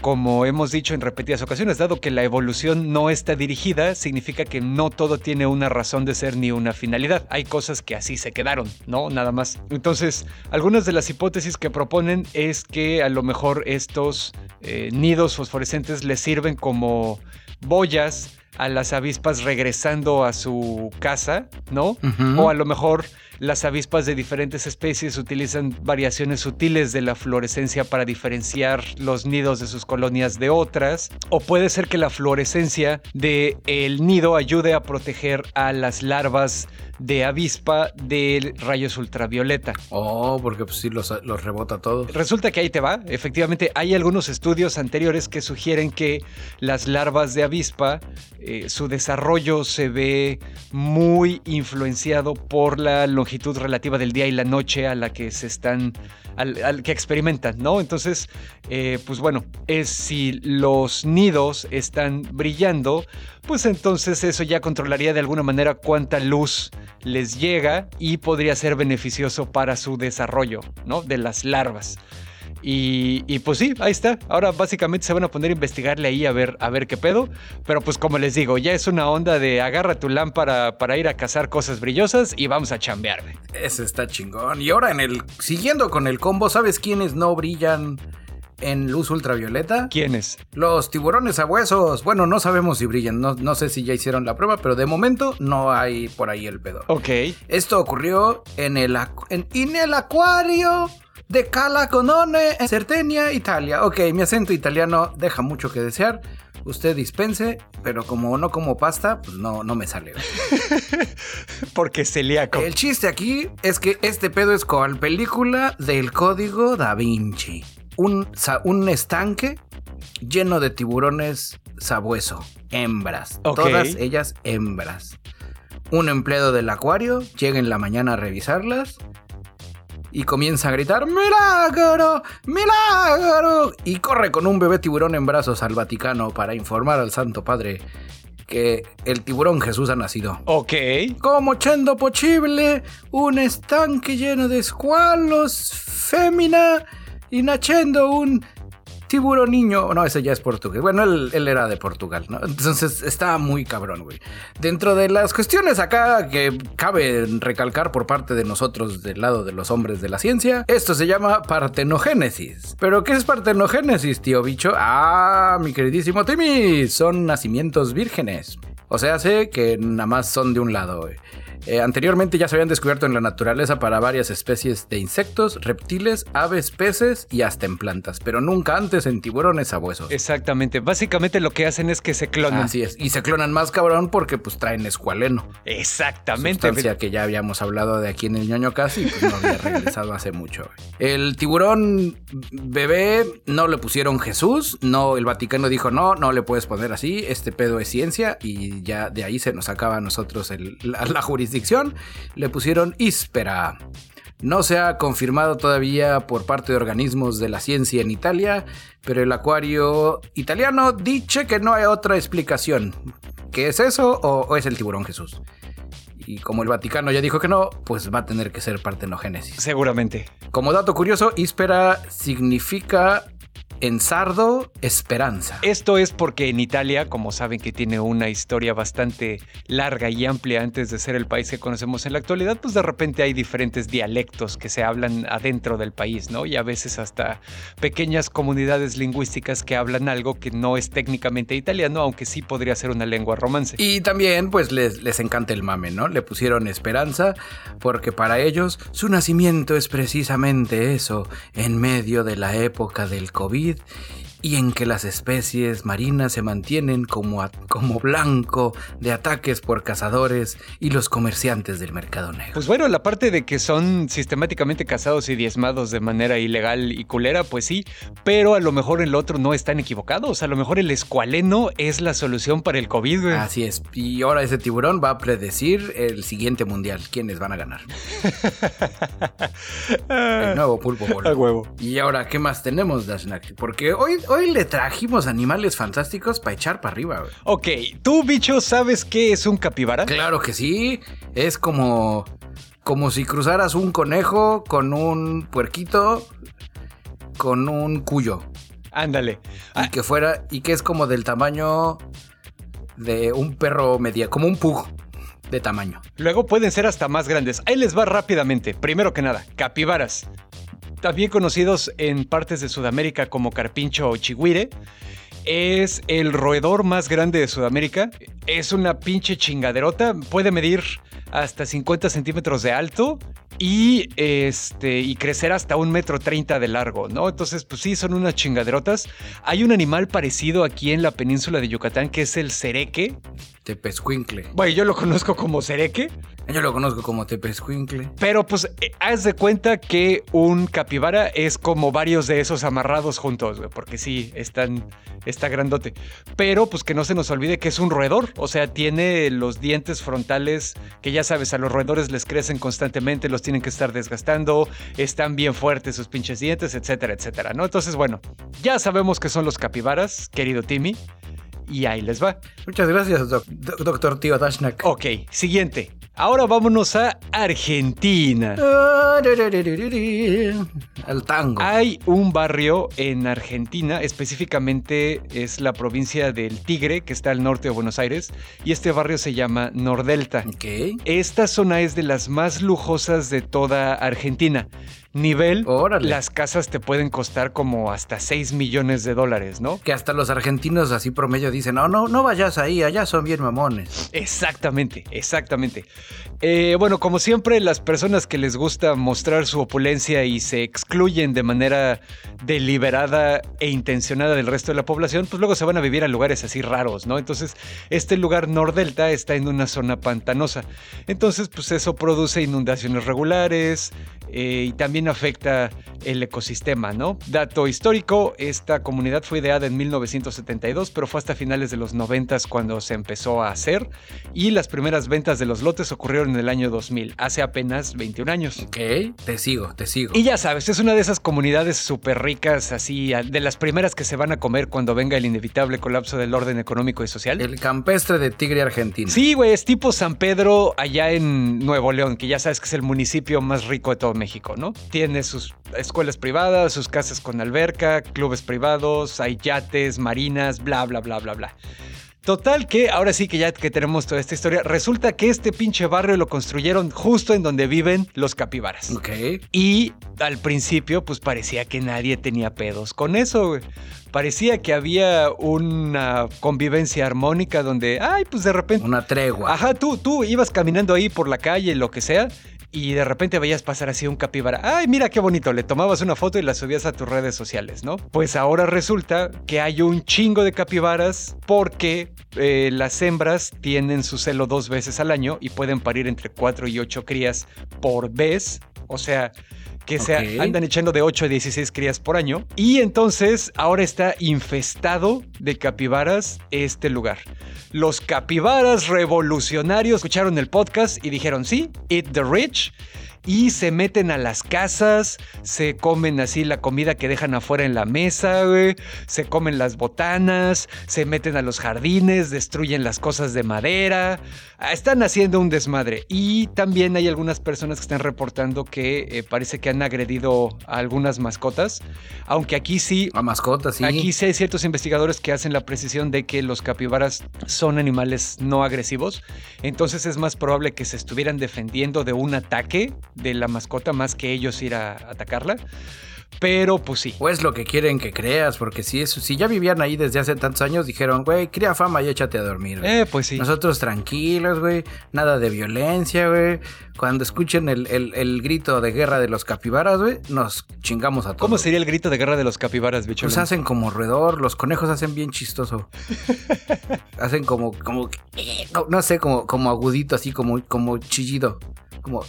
como hemos dicho en repetidas ocasiones, dado que la evolución no está dirigida, significa que no todo tiene una razón de ser ni una finalidad. Hay cosas que así se quedaron, ¿no? Nada más. Entonces, algunas de las hipótesis que proponen es que a lo mejor estos eh, nidos fosforescentes les sirven como boyas a las avispas regresando a su casa, ¿no? O a lo mejor las avispas de diferentes especies utilizan variaciones sutiles de la fluorescencia para diferenciar los nidos de sus colonias de otras. O puede ser que la fluorescencia del el nido ayude a proteger a las larvas de avispa de rayos ultravioleta. Oh, porque pues sí los, los rebota todos. Resulta que ahí te va. Efectivamente, hay algunos estudios anteriores que sugieren que las larvas de avispa, eh, su desarrollo se ve muy influenciado por la longitud relativa del día y la noche a la que se están, al, que experimentan, ¿no? Entonces, eh, pues bueno, es si los nidos están brillando, pues entonces eso ya controlaría de alguna manera cuánta luz les llega y podría ser beneficioso para su desarrollo, ¿no? De las larvas. Y, pues sí, ahí está. Ahora básicamente se van a poner a investigarle ahí a ver, a ver qué pedo. Pero pues como les digo, ya es una onda de agarra tu lámpara para ir a cazar cosas brillosas y vamos a chambear. Ese está chingón. Y ahora en el, siguiendo con el combo, ¿sabes quiénes no brillan? en luz ultravioleta. ¿Quiénes? Los tiburones huesos. Bueno, no sabemos si brillan. No, no, sé si ya hicieron la prueba, pero de momento no hay por ahí el pedo. Ok. Esto ocurrió en el, en, en el acuario de Cala Conone en Certenia, Italia. Ok, mi acento italiano deja mucho que desear. Usted dispense, pero como no como pasta, pues no, no me sale. Porque celíaco. El chiste aquí es que este pedo es con película del código da Vinci un, un estanque lleno de tiburones sabueso, hembras. Todas ellas hembras. Un empleado del acuario llega en la mañana a revisarlas y comienza a gritar ¡Milagro! ¡Milagro! Y corre con un bebé tiburón en brazos al Vaticano para informar al Santo Padre que el tiburón Jesús ha nacido. Ok. Como chendo posible, un estanque lleno de escualos, fémina y naciendo un tiburón niño. No, ese ya es portugués. Bueno, él, era de Portugal, ¿no? Entonces estaba muy cabrón, güey. Dentro de las cuestiones acá que cabe recalcar por parte de nosotros del lado de los hombres de la ciencia, esto se llama partenogénesis. ¿Pero qué es partenogénesis, tío bicho? Ah, mi queridísimo Timmy, son nacimientos vírgenes. O sea, sé que nada más son de un lado, güey. Eh, anteriormente ya se habían descubierto en la naturaleza para varias especies de insectos, reptiles, aves, peces y hasta en plantas, pero nunca antes en tiburones sabuesos. Exactamente. Básicamente lo que hacen es que se clonan. Así es. Y se clonan más cabrón porque pues traen escualeno. Exactamente. Sustancia que ya habíamos hablado de aquí en el ñoño casi, pues no había regresado hace mucho. El tiburón bebé no le pusieron Jesús, no, el Vaticano dijo no, no le puedes poner así, este pedo es ciencia y ya de ahí se nos acaba a nosotros la jurisdicción le pusieron Ispera. No se ha confirmado todavía por parte de organismos de la ciencia en Italia, pero el acuario italiano dice que no hay otra explicación. ¿Qué es eso o, es el tiburón Jesús? Y como el Vaticano ya dijo que no, pues va a tener que ser partenogénesis. Seguramente. Como dato curioso, Ispera significa en sardo, esperanza. Esto es porque en Italia, como saben que tiene una historia bastante larga y amplia antes de ser el país que conocemos en la actualidad, pues de repente hay diferentes dialectos que se hablan adentro del país, ¿no? Y a veces hasta pequeñas comunidades lingüísticas que hablan algo que no es técnicamente italiano, aunque sí podría ser una lengua romance. Y también pues les, les encanta el mame, ¿no? Le pusieron esperanza porque para ellos su nacimiento es precisamente eso, en medio de la época del COVID breathe y en que las especies marinas se mantienen como, como blanco de ataques por cazadores y los comerciantes del mercado negro. Pues bueno, la parte de que son sistemáticamente cazados y diezmados de manera ilegal y culera, pues sí, pero a lo mejor el otro no están equivocados, a lo mejor el escualeno es la solución para el COVID. Así es, y ahora ese tiburón va a predecir el siguiente mundial, quiénes van a ganar. el nuevo pulpo A huevo. Y ahora, ¿qué más tenemos, Dashnak? Porque hoy hoy le trajimos animales fantásticos para echar para arriba, güey. Ok, tú, bicho, ¿sabes qué es un capibara? Claro que sí. Es como. Como si cruzaras un conejo con un puerquito. Con un cuyo. Ándale. Y Ah, que fuera. Y que es como del tamaño. De un perro media. Como un pug. De tamaño. luego pueden ser hasta más grandes. Ahí les va rápidamente. Primero que nada, capibaras. También conocidos en partes de Sudamérica como carpincho o chihuire. Es el roedor más grande de Sudamérica. Es una pinche chingaderota. Puede medir hasta 50 centímetros de alto y, este, y crecer hasta un metro treinta de largo, ¿no? Entonces, pues sí, son unas chingaderotas. Hay un animal parecido aquí en la península de Yucatán que es el cereque. Tepezcuincle. Bueno, yo lo conozco como cereque. Yo lo conozco como Tepezcuincle. Pero pues eh, haz de cuenta que un capibara es como varios de esos amarrados juntos, güey, porque sí, están, está grandote. Pero pues que no se nos olvide que es un roedor, o sea, tiene los dientes frontales que ya sabes, a los roedores les crecen constantemente, los tienen que estar desgastando, están bien fuertes sus pinches dientes, etcétera, etcétera, ¿no? Entonces, bueno, ya sabemos que son los capibaras, querido Timmy, y ahí les va. Muchas gracias, doc- doc- doctor Tío Dashnak. Ok, siguiente. Ahora vámonos a Argentina. Ah, Al tango. Hay un barrio en Argentina, específicamente es la provincia del Tigre, que está al norte de Buenos Aires, y este barrio se llama Nordelta. Ok. Esta zona es de las más lujosas de toda Argentina. Nivel, Órale. las casas te pueden costar como hasta 6 millones de dólares, ¿no? Que hasta los argentinos así promedio dicen, no, no, no vayas ahí, allá son bien mamones. Exactamente, exactamente. Eh, bueno, como siempre, las personas que les gusta mostrar su opulencia y se excluyen de manera deliberada e intencionada del resto de la población, pues luego se van a vivir a lugares así raros, ¿no? Entonces, este lugar Nordelta está en una zona pantanosa. Entonces, pues eso produce inundaciones regulares eh, y también afecta el ecosistema, ¿no? Dato histórico, esta comunidad fue ideada en 1972, pero fue hasta finales de los 90 cuando se empezó a hacer y las primeras ventas de los lotes ocurrieron en el año 2000, hace apenas 21 años. Ok, te sigo, te sigo. Y ya sabes, es una de esas comunidades súper ricas, así, de las primeras que se van a comer cuando venga el inevitable colapso del orden económico y social. El campestre de Tigre Argentino. Sí, güey, es tipo San Pedro allá en Nuevo León, que ya sabes que es el municipio más rico de todo México, ¿no? Tiene sus escuelas privadas, sus casas con alberca, clubes privados, hay yates, marinas, bla, bla, bla, bla, bla. Total que ahora sí que ya que tenemos toda esta historia, resulta que este pinche barrio lo construyeron justo en donde viven los capibaras. Ok. Y al principio, pues parecía que nadie tenía pedos con eso, güey. Parecía que había una convivencia armónica donde, ay, pues de repente. Una tregua. Ajá, tú, tú ibas caminando ahí por la calle, lo que sea, y de repente veías pasar así un capibara. Ay, mira qué bonito, le tomabas una foto y la subías a tus redes sociales, ¿no? Pues ahora resulta que hay un chingo de capibaras porque eh, las hembras tienen su celo dos veces al año y pueden parir entre 4 y 8 crías por vez. O sea, que se andan echando de 8 a 16 crías por año. Y entonces ahora está infestado de capibaras este lugar. Los capibaras revolucionarios escucharon el podcast y dijeron, sí, eat the rich. Y se meten a las casas, se comen así la comida que dejan afuera en la mesa, güey, se comen las botanas, se meten a los jardines, destruyen las cosas de madera, Ah, están haciendo un desmadre. Y también hay algunas personas que están reportando que eh, parece que han agredido a algunas mascotas, aunque aquí sí A mascotas, sí. Aquí sí hay ciertos investigadores que hacen la precisión de que los capibaras son animales no agresivos, entonces es más probable que se estuvieran defendiendo de un ataque de la mascota más que ellos ir a atacarla. Pero pues sí. O es lo que quieren que creas, porque si, eso, si ya vivían ahí desde hace tantos años, dijeron, güey, cría fama y échate a dormir. güey". Eh, pues sí. Nosotros tranquilos, güey. Nada de violencia, güey. Cuando escuchen el, el- el grito de guerra de los capibaras, güey, nos chingamos a todos. ¿Cómo sería el grito de guerra de los capibaras, bicho? Pues hacen como roedor, los conejos hacen bien chistoso. hacen como, como, no sé, como, como agudito, así como, como chillido. Como,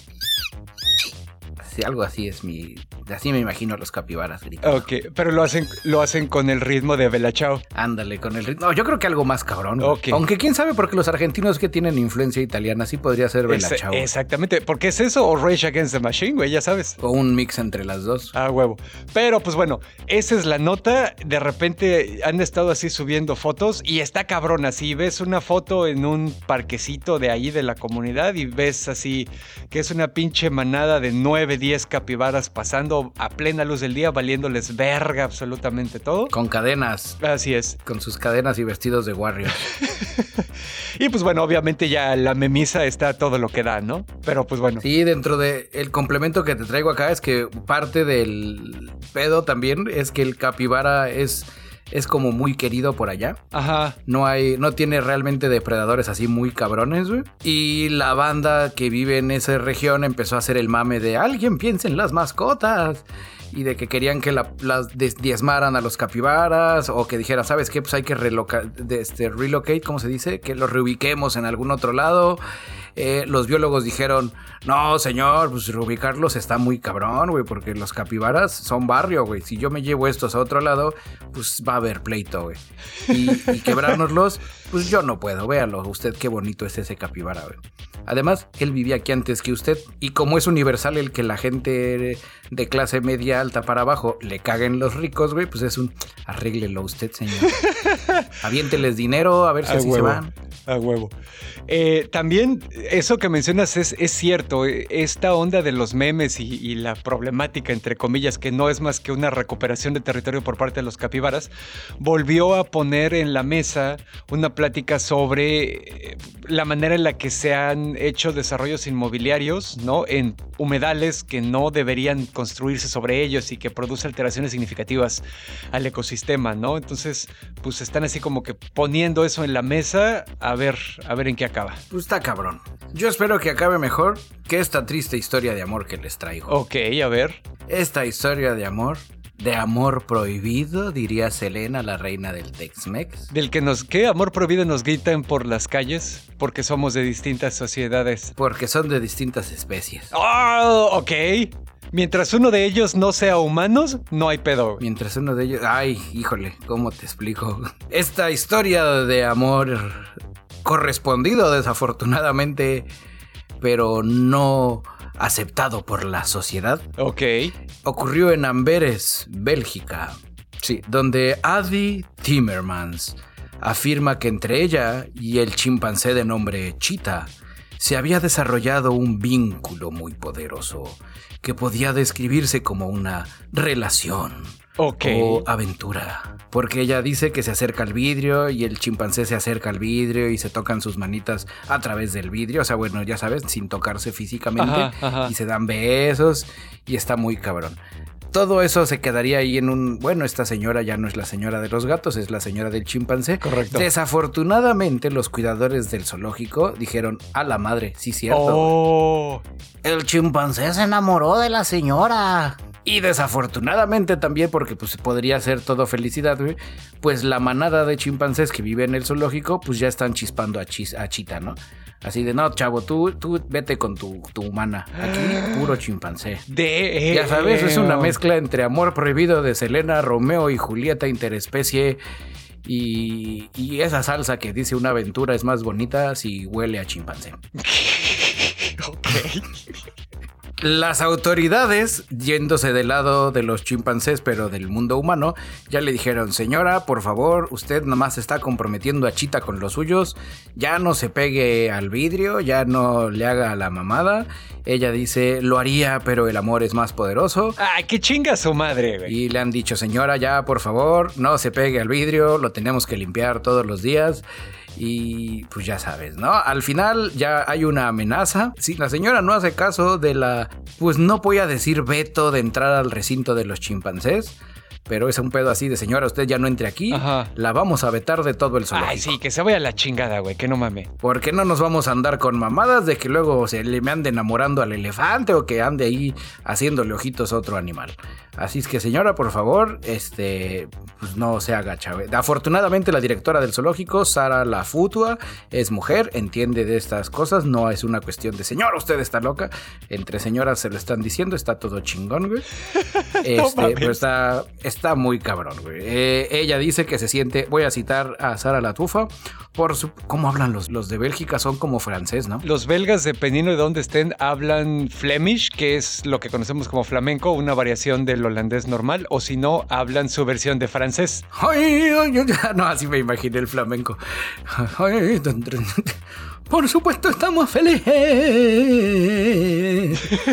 algo así es mi, Así me imagino a los capibaras gritando. Ok, pero lo hacen, lo hacen con el ritmo de Bella Chao. Ándale, con el ritmo. No, yo creo que algo más cabrón. Aunque quién sabe, porque los argentinos que tienen influencia italiana, sí podría ser Bella Chao. Exactamente, porque es eso o Rage Against the Machine, güey, ya sabes. O un mix entre las dos. Ah, huevo. Pero pues bueno, esa es la nota. De repente han estado así subiendo fotos y está cabrón así. Ves una foto en un parquecito de ahí de la comunidad y ves así que es una pinche manada de 9, 10 capibaras pasando a plena luz del día, valiéndoles verga absolutamente todo. Con cadenas. Así es. Con sus cadenas y vestidos de Warrior. y pues bueno, obviamente ya la memisa está todo lo que da, ¿no? Pero pues bueno. Sí, dentro de el complemento que te traigo acá es que parte del pedo también es que el capibara es es como muy querido por allá. Ajá. No hay, no tiene realmente depredadores así muy cabrones, güey. Y la banda que vive en esa región empezó a hacer el mame de alguien piensa en las mascotas y de que querían que las diezmaran a los capibaras o que dijera, ¿sabes qué? Pues hay que de este, relocate, ¿cómo se dice? Que los reubiquemos en algún otro lado. Eh, los biólogos dijeron, no, señor, pues reubicarlos está muy cabrón, güey, porque los capibaras son barrio, güey. Si yo me llevo estos a otro lado, pues va a haber pleito, güey. Y, y quebrárnoslos, pues yo no puedo. Véalo, usted qué bonito es ese capibara, güey. Además, él vivía aquí antes que usted y como es universal el que la gente de clase media alta para abajo le caguen los ricos, güey, pues es un arréglelo usted, señor. Aviénteles dinero a ver si así se van. A huevo. Eh, también eso que mencionas es, es, cierto, esta onda de los memes y, la problemática, entre comillas, que no es más que una recuperación de territorio por parte de los capibaras, volvió a poner en la mesa una plática sobre eh, la manera en la que se han hecho desarrollos inmobiliarios, ¿no? En humedales que no deberían construirse sobre ellos y que produce alteraciones significativas al ecosistema, ¿no? Entonces, pues están así como que poniendo eso en la mesa a ver, a ver en qué acaba. Pues está cabrón. Yo espero que acabe mejor que esta triste historia de amor que les traigo. Ok, a ver. Esta historia de amor de amor prohibido, diría Selena, la reina del Tex-Mex. Del que nos, ¿qué? Amor prohibido nos gritan por las calles porque somos de distintas sociedades. Porque son de distintas especies. Oh, ok. Mientras uno de ellos no sea humanos, no hay pedo. Mientras uno de ellos... Ay, híjole, ¿cómo te explico? Esta historia de amor correspondido desafortunadamente, pero no aceptado por la sociedad. Ok. Ocurrió en Amberes, Bélgica. Sí, donde Adi Timmermans afirma que entre ella y el chimpancé de nombre Chita se había desarrollado un vínculo muy poderoso que podía describirse como una relación o aventura. Porque ella dice que se acerca al vidrio y el chimpancé se acerca al vidrio y se tocan sus manitas a través del vidrio. O sea, bueno, ya sabes, sin tocarse físicamente. Y se dan besos y está muy cabrón. Todo eso se quedaría ahí en un. Bueno, esta señora ya no es la señora de los gatos, es la señora del chimpancé. Correcto. Desafortunadamente, los cuidadores del zoológico dijeron: A la madre, sí, cierto. Oh. El chimpancé se enamoró de la señora. Y desafortunadamente también, porque pues podría ser todo felicidad, pues la manada de chimpancés que vive en el zoológico, pues ya están chispando a, a Chita, ¿no? Así de, no, chavo, tú, tú vete con tu, tu humana. Aquí, puro chimpancé. De... Ya sabes, es una mezcla entre Amor Prohibido de Selena, Romeo y Julieta interespecie. Y, y esa salsa que dice una aventura es más bonita si huele a chimpancé. ok. Las autoridades, yéndose del lado de los chimpancés, pero del mundo humano, ya le dijeron, señora, por favor, usted nomás está comprometiendo a Chita con los suyos, ya no se pegue al vidrio, ya no le haga la mamada. Ella dice, lo haría, pero el amor es más poderoso. Ay, qué chinga su madre, güey. Y le han dicho, señora, ya, por favor, no se pegue al vidrio, lo tenemos que limpiar todos los días. Y pues ya sabes, ¿no? Al final ya hay una amenaza. Si la señora no hace caso de la, pues no voy a decir veto de entrar al recinto de los chimpancés, pero es un pedo así de señora, usted ya no entre aquí, Ajá. la vamos a vetar de todo el zoológico. Ay, sí, que se vaya a la chingada, güey, que no mame. ¿Por qué no nos vamos a andar con mamadas de que luego se le me ande enamorando al elefante o que ande ahí haciéndole ojitos a otro animal? Así es que señora, por favor, este, pues no se haga chave. Afortunadamente la directora del zoológico, Sara Lafutua, es mujer, entiende de estas cosas, no es una cuestión de señora, usted está loca. Entre señoras se lo están diciendo, está todo chingón, güey. Este, pero está, está muy cabrón, güey. Eh, ella dice que se siente, voy a citar a Sara Latufa, por su, ¿cómo hablan los, los de Bélgica? Son como francés, ¿no? Los belgas, dependiendo de dónde estén, hablan Flemish, que es lo que conocemos como flamenco, una variación del holandés normal, o si no, hablan su versión de francés. Ay, ay, ay, no, así me imaginé el flamenco. Por supuesto estamos felices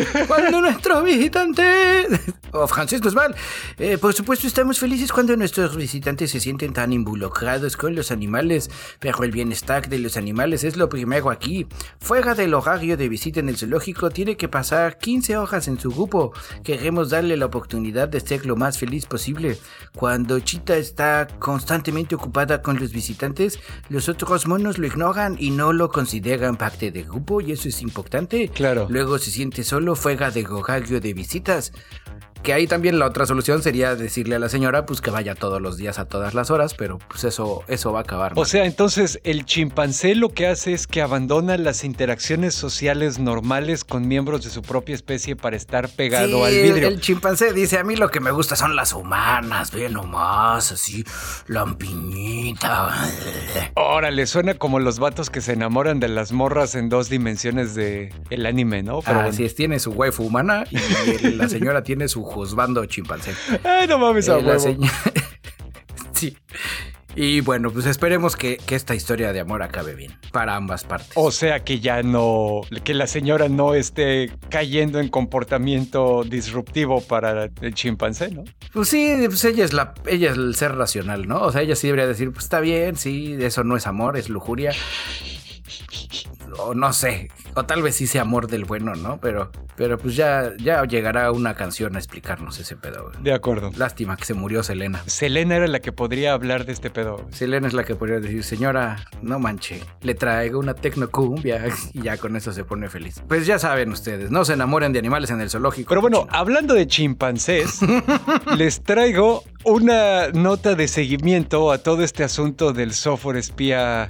cuando nuestros visitantes... Oh, Francis Guzmán. Eh, por supuesto estamos felices cuando nuestros visitantes se sienten tan involucrados con los animales, pero el bienestar de los animales es lo primero aquí. Fuera del horario de visita en el zoológico tiene que pasar 15 horas en su grupo. Queremos darle la oportunidad de ser lo más feliz posible. Cuando Chita está constantemente ocupada con los visitantes, los otros monos lo ignoran y no lo consideran parte del grupo y eso es importante. Claro. Luego se siente solo fuera del horario de visitas. Que ahí también la otra solución sería decirle a la señora pues que vaya todos los días a todas las horas, pero pues eso, eso va a acabar. O mal. sea, entonces el chimpancé lo que hace es que abandona las interacciones sociales normales con miembros de su propia especie para estar pegado Sí, al vidrio. El chimpancé dice, a mí lo que me gusta son las humanas, ve nomás, así, lampiñita. Órale, suena como los vatos que se enamoran de las morras en dos dimensiones de el anime, ¿no? Pero bueno. Así es, tiene su waifu humana y la señora tiene su juzgando chimpancé. Ay, no mames, a Eh, la señora- sí. Y bueno, pues esperemos que, que esta historia de amor acabe bien para ambas partes. O sea que ya no, que la señora no esté cayendo en comportamiento disruptivo para el chimpancé, ¿no? Pues sí, pues ella es la, ella es el ser racional, ¿no? O sea, ella sí debería decir, pues está bien, sí, eso no es amor, es lujuria. O no sé, o tal vez sí sea amor del bueno, ¿no? Pero, pero pues ya, ya llegará una canción a explicarnos ese pedo. güey. De acuerdo. Lástima que se murió Selena. Selena era la que podría hablar de este pedo. Selena es la que podría decir, señora, no manche, le traigo una tecnocumbia y ya con eso se pone feliz. Pues ya saben ustedes, no se enamoren de animales en el zoológico. Pero bueno, hablando de chimpancés, les traigo una nota de seguimiento a todo este asunto del software espía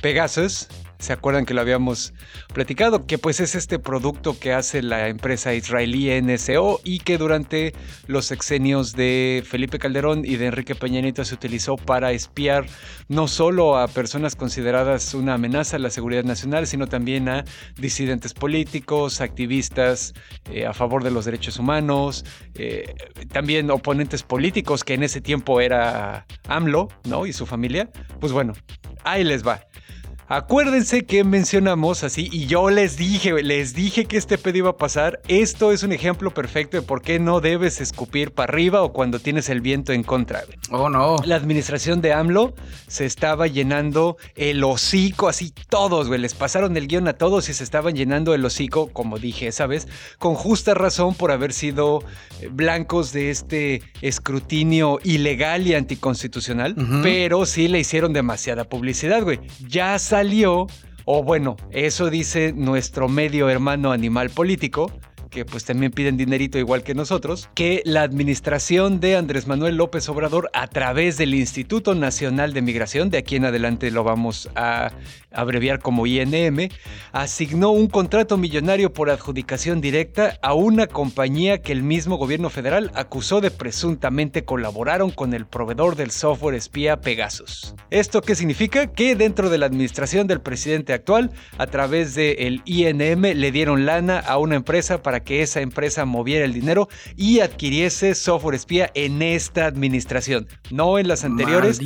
Pegasus. ¿Se acuerdan que lo habíamos platicado? Que pues es este producto que hace la empresa israelí NSO y que durante los sexenios de Felipe Calderón y de Enrique Peña Nieto se utilizó para espiar no solo a personas consideradas una amenaza a la seguridad nacional, sino también a disidentes políticos, activistas eh, a favor de los derechos humanos, eh, también oponentes políticos, que en ese tiempo era AMLO, ¿no? Y su familia. Pues bueno, ahí les va. Acuérdense que mencionamos así, y yo les dije, les dije que este pedo iba a pasar. Esto es un ejemplo perfecto de por qué no debes escupir para arriba o cuando tienes el viento en contra. Oh, no. La administración de AMLO se estaba llenando el hocico, así todos, güey. Les pasaron el guion a todos y se estaban llenando el hocico, como dije esa vez, con justa razón por haber sido eh, blancos de este escrutinio ilegal y anticonstitucional. Pero sí le hicieron demasiada publicidad, güey. Ya salió, o bueno, eso dice nuestro medio hermano animal político que pues también piden dinerito igual que nosotros, que la administración de Andrés Manuel López Obrador a través del Instituto Nacional de Migración, de aquí en adelante lo vamos a abreviar como INM, asignó un contrato millonario por adjudicación directa a una compañía que el mismo gobierno federal acusó de presuntamente colaboraron con el proveedor del software espía Pegasus. ¿Esto qué significa? Que dentro de la administración del presidente actual, a través del INM, le dieron lana a una empresa para que esa empresa moviera el dinero y adquiriese software espía en esta administración, no en las anteriores,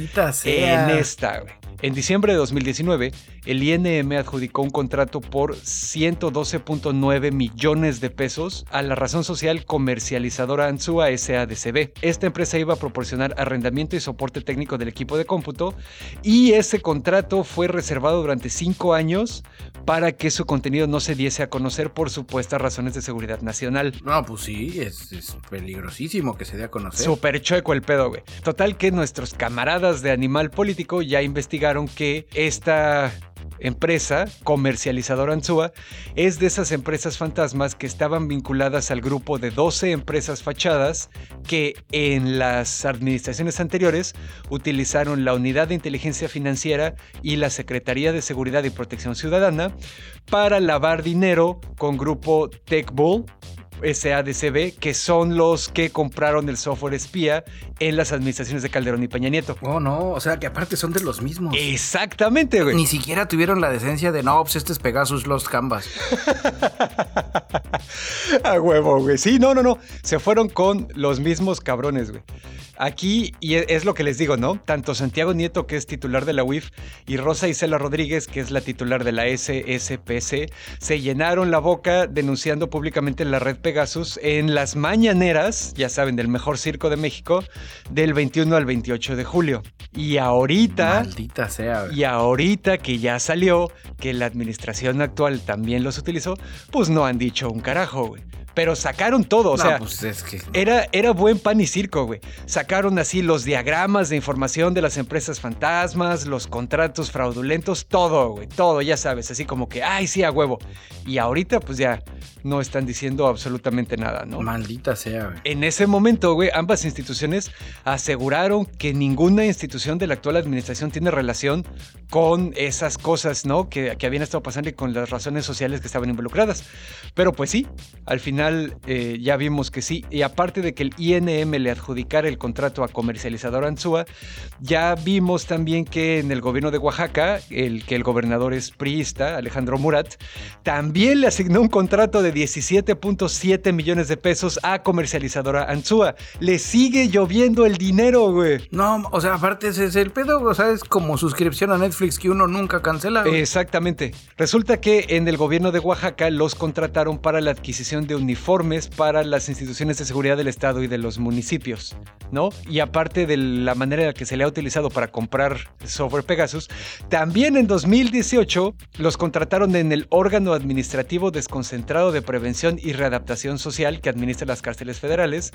en esta, güey. En diciembre de 2019, el INM adjudicó un contrato por 112.9 millones de pesos a la razón social comercializadora Ansua SADCB. Esta empresa iba a proporcionar arrendamiento y soporte técnico del equipo de cómputo y ese contrato fue reservado durante cinco años para que su contenido no se diese a conocer por supuestas razones de seguridad nacional. No, pues sí, es, es peligrosísimo que se dé a conocer. Súper chueco el pedo, güey. Total que nuestros camaradas de Animal Político ya investigaron que esta empresa comercializadora Ansúa es de esas empresas fantasmas que estaban vinculadas al grupo de 12 empresas fachadas que en las administraciones anteriores utilizaron la Unidad de Inteligencia Financiera y la Secretaría de Seguridad y Protección Ciudadana para lavar dinero con grupo TechBull SADCB, que son los que compraron el software espía en las administraciones de Calderón y Peña Nieto. Oh, no, o sea que aparte son de los mismos. Exactamente, güey. Ni siquiera tuvieron la decencia de no, pues este es Pegasus Lost Canvas. A huevo, güey. Sí, no, no, no. Se fueron con los mismos cabrones, güey. Aquí, y e, es lo que les digo, ¿no? Tanto Santiago Nieto, que es titular de la UIF, y Rosa Isela Rodríguez, que es la titular de la SSPC, se llenaron la boca denunciando públicamente la red Pegasus en las mañaneras, ya saben, del mejor circo de México, del 21 al 28 de julio. Y ahorita... Maldita sea. Y ahorita que ya salió, que la administración actual también los utilizó, pues no han dicho un carajo, güey pero sacaron todo. O sea, pues es que... era, era buen pan y circo, güey. Sacaron así los diagramas de información de las empresas fantasmas, los contratos fraudulentos, todo, güey. Todo, ya sabes, así como que, ay, sí, a huevo. Y ahorita, pues ya no están diciendo absolutamente nada, ¿no? Maldita sea, güey. En ese momento, güey, ambas instituciones aseguraron que ninguna institución de la actual administración tiene relación con esas cosas, ¿no? Que, que habían estado pasando y con las razones sociales que estaban involucradas. Pero pues sí, al final eh, ya vimos que sí. Y aparte de que el INM le adjudicara el contrato a comercializador Ansúa, ya vimos también que en el gobierno de Oaxaca, el que el gobernador es priista, Alejandro Murat, también le asignó un contrato de 17.7 millones de pesos a comercializadora Ansúa. Le sigue lloviendo el dinero, güey. No, o sea, aparte ese es el pedo, o sea, es como suscripción a Netflix que uno nunca cancela. Exactamente. Resulta que en el gobierno de Oaxaca los contrataron para la adquisición de uniformes uniformes para las instituciones de seguridad del Estado y de los municipios, ¿no? Y aparte de la manera en la que se le ha utilizado para comprar software Pegasus, también en 2018 los contrataron en el órgano administrativo desconcentrado de prevención y readaptación social que administra las cárceles federales,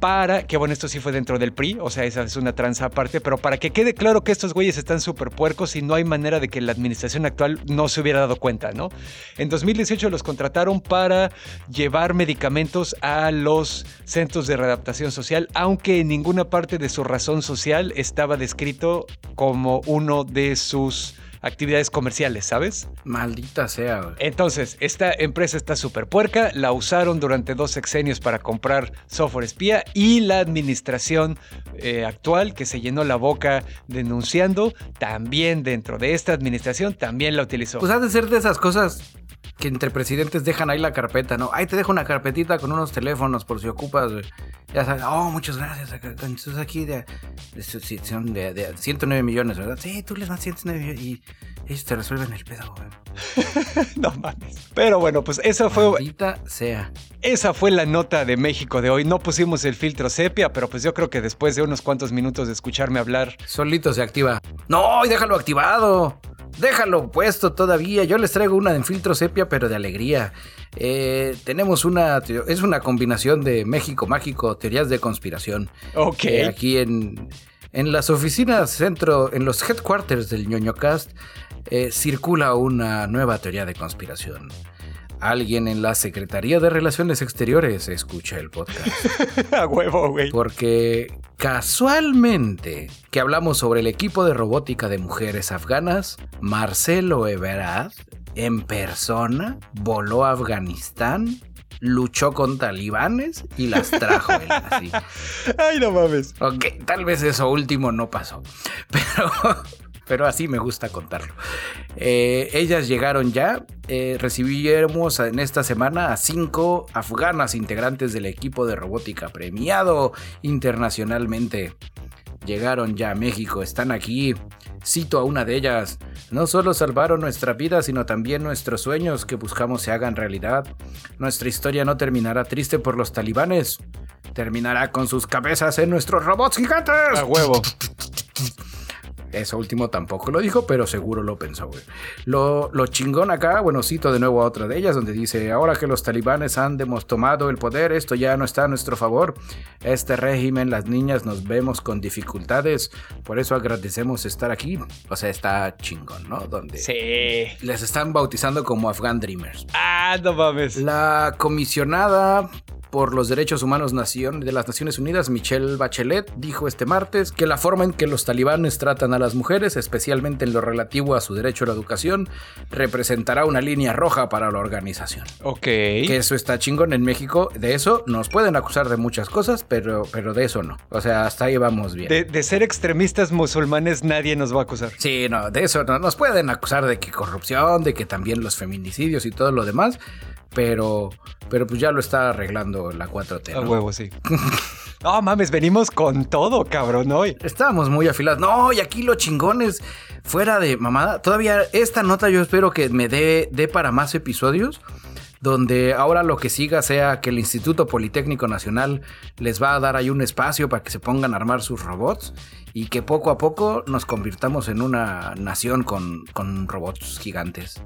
para, que bueno, esto sí fue dentro del PRI, o sea, esa es una tranza aparte, pero para que quede claro que estos güeyes están súper puercos y no hay manera de que la administración actual no se hubiera dado cuenta, ¿no? En 2018 los contrataron para llevar medicamentos a los centros de readaptación social, aunque en ninguna parte de su razón social estaba descrito como uno de sus actividades comerciales, ¿sabes? Maldita sea. Entonces, esta empresa está súper puerca, la usaron durante dos sexenios para comprar software espía y la administración eh, actual que se llenó la boca denunciando, también dentro de esta administración, también la utilizó. Pues ha de ser de esas cosas que entre presidentes dejan ahí la carpeta, ¿no? Ahí te dejo una carpetita con unos teléfonos por si ocupas, Ya sabes, oh, muchas gracias. Entonces aquí de, son de, 109 millones, ¿verdad? Sí, tú les das 109 millones y ellos te resuelven el pedo, güey. no mames. Pero bueno, pues esa fue. Sea. Esa fue la nota de México de hoy. No pusimos el filtro sepia, pero pues yo creo que después de unos cuantos minutos de escucharme hablar. Solito se activa. No, y déjalo activado. Déjalo puesto todavía. Yo les traigo una de filtro sepia, pero de alegría. Eh, tenemos una. Es una combinación de México mágico, teorías de conspiración. Ok. Eh, aquí en, en las oficinas centro, en los headquarters del ñoñocast, eh, circula una nueva teoría de conspiración alguien en la Secretaría de Relaciones Exteriores escucha el podcast. A huevo, güey. Porque casualmente que hablamos sobre el equipo de robótica de mujeres afganas, Marcelo Ebrard, en persona, voló a Afganistán luchó con talibanes y las trajo él así. Ay, no mames. Ok, tal vez eso último no pasó. Pero pero así me gusta contarlo. Eh, ellas llegaron ya, eh, recibimos en esta semana a cinco afganas integrantes del equipo de robótica premiado internacionalmente. Llegaron ya a México, están aquí Cito a una de ellas, no solo salvaron nuestra vida, sino también nuestros sueños que buscamos se hagan realidad. Nuestra historia no terminará triste por los talibanes, terminará con sus cabezas en nuestros robots gigantes. A huevo. Eso último tampoco lo dijo, pero seguro lo pensó, güey. Lo, lo chingón acá, bueno, cito de nuevo a otra de ellas, donde dice, ahora que los talibanes han tomado el poder, esto ya no está a nuestro favor. Este régimen, las niñas nos vemos con dificultades, por eso agradecemos estar aquí. O sea, está chingón, ¿no? Donde Sí. les están bautizando como Afghan Dreamers. Ah, no mames. La comisionada por los Derechos Humanos Nación- de las Naciones Unidas, Michelle Bachelet, dijo este martes que la forma en que los talibanes tratan a las mujeres, especialmente en lo relativo a su derecho a la educación, representará una línea roja para la organización. Ok. Que eso está chingón en México. De eso nos pueden acusar de muchas cosas, pero, pero de eso no. O sea, hasta ahí vamos bien. De, de ser extremistas musulmanes nadie nos va a acusar. Sí, no, de eso no. Nos pueden acusar de que corrupción, de que también los feminicidios y todo lo demás, pero, pero pues ya lo está arreglando la 4T. A ¿no? huevo, sí. No mames, venimos con todo, cabrón, hoy. Estábamos muy afilados. No, y aquí lo chingones, fuera de mamada. Todavía esta nota yo espero que me dé, dé para más episodios. Donde ahora lo que siga sea que el Instituto Politécnico Nacional les va a dar ahí un espacio para que se pongan a armar sus robots y que poco a poco nos convirtamos en una nación con, con robots gigantes.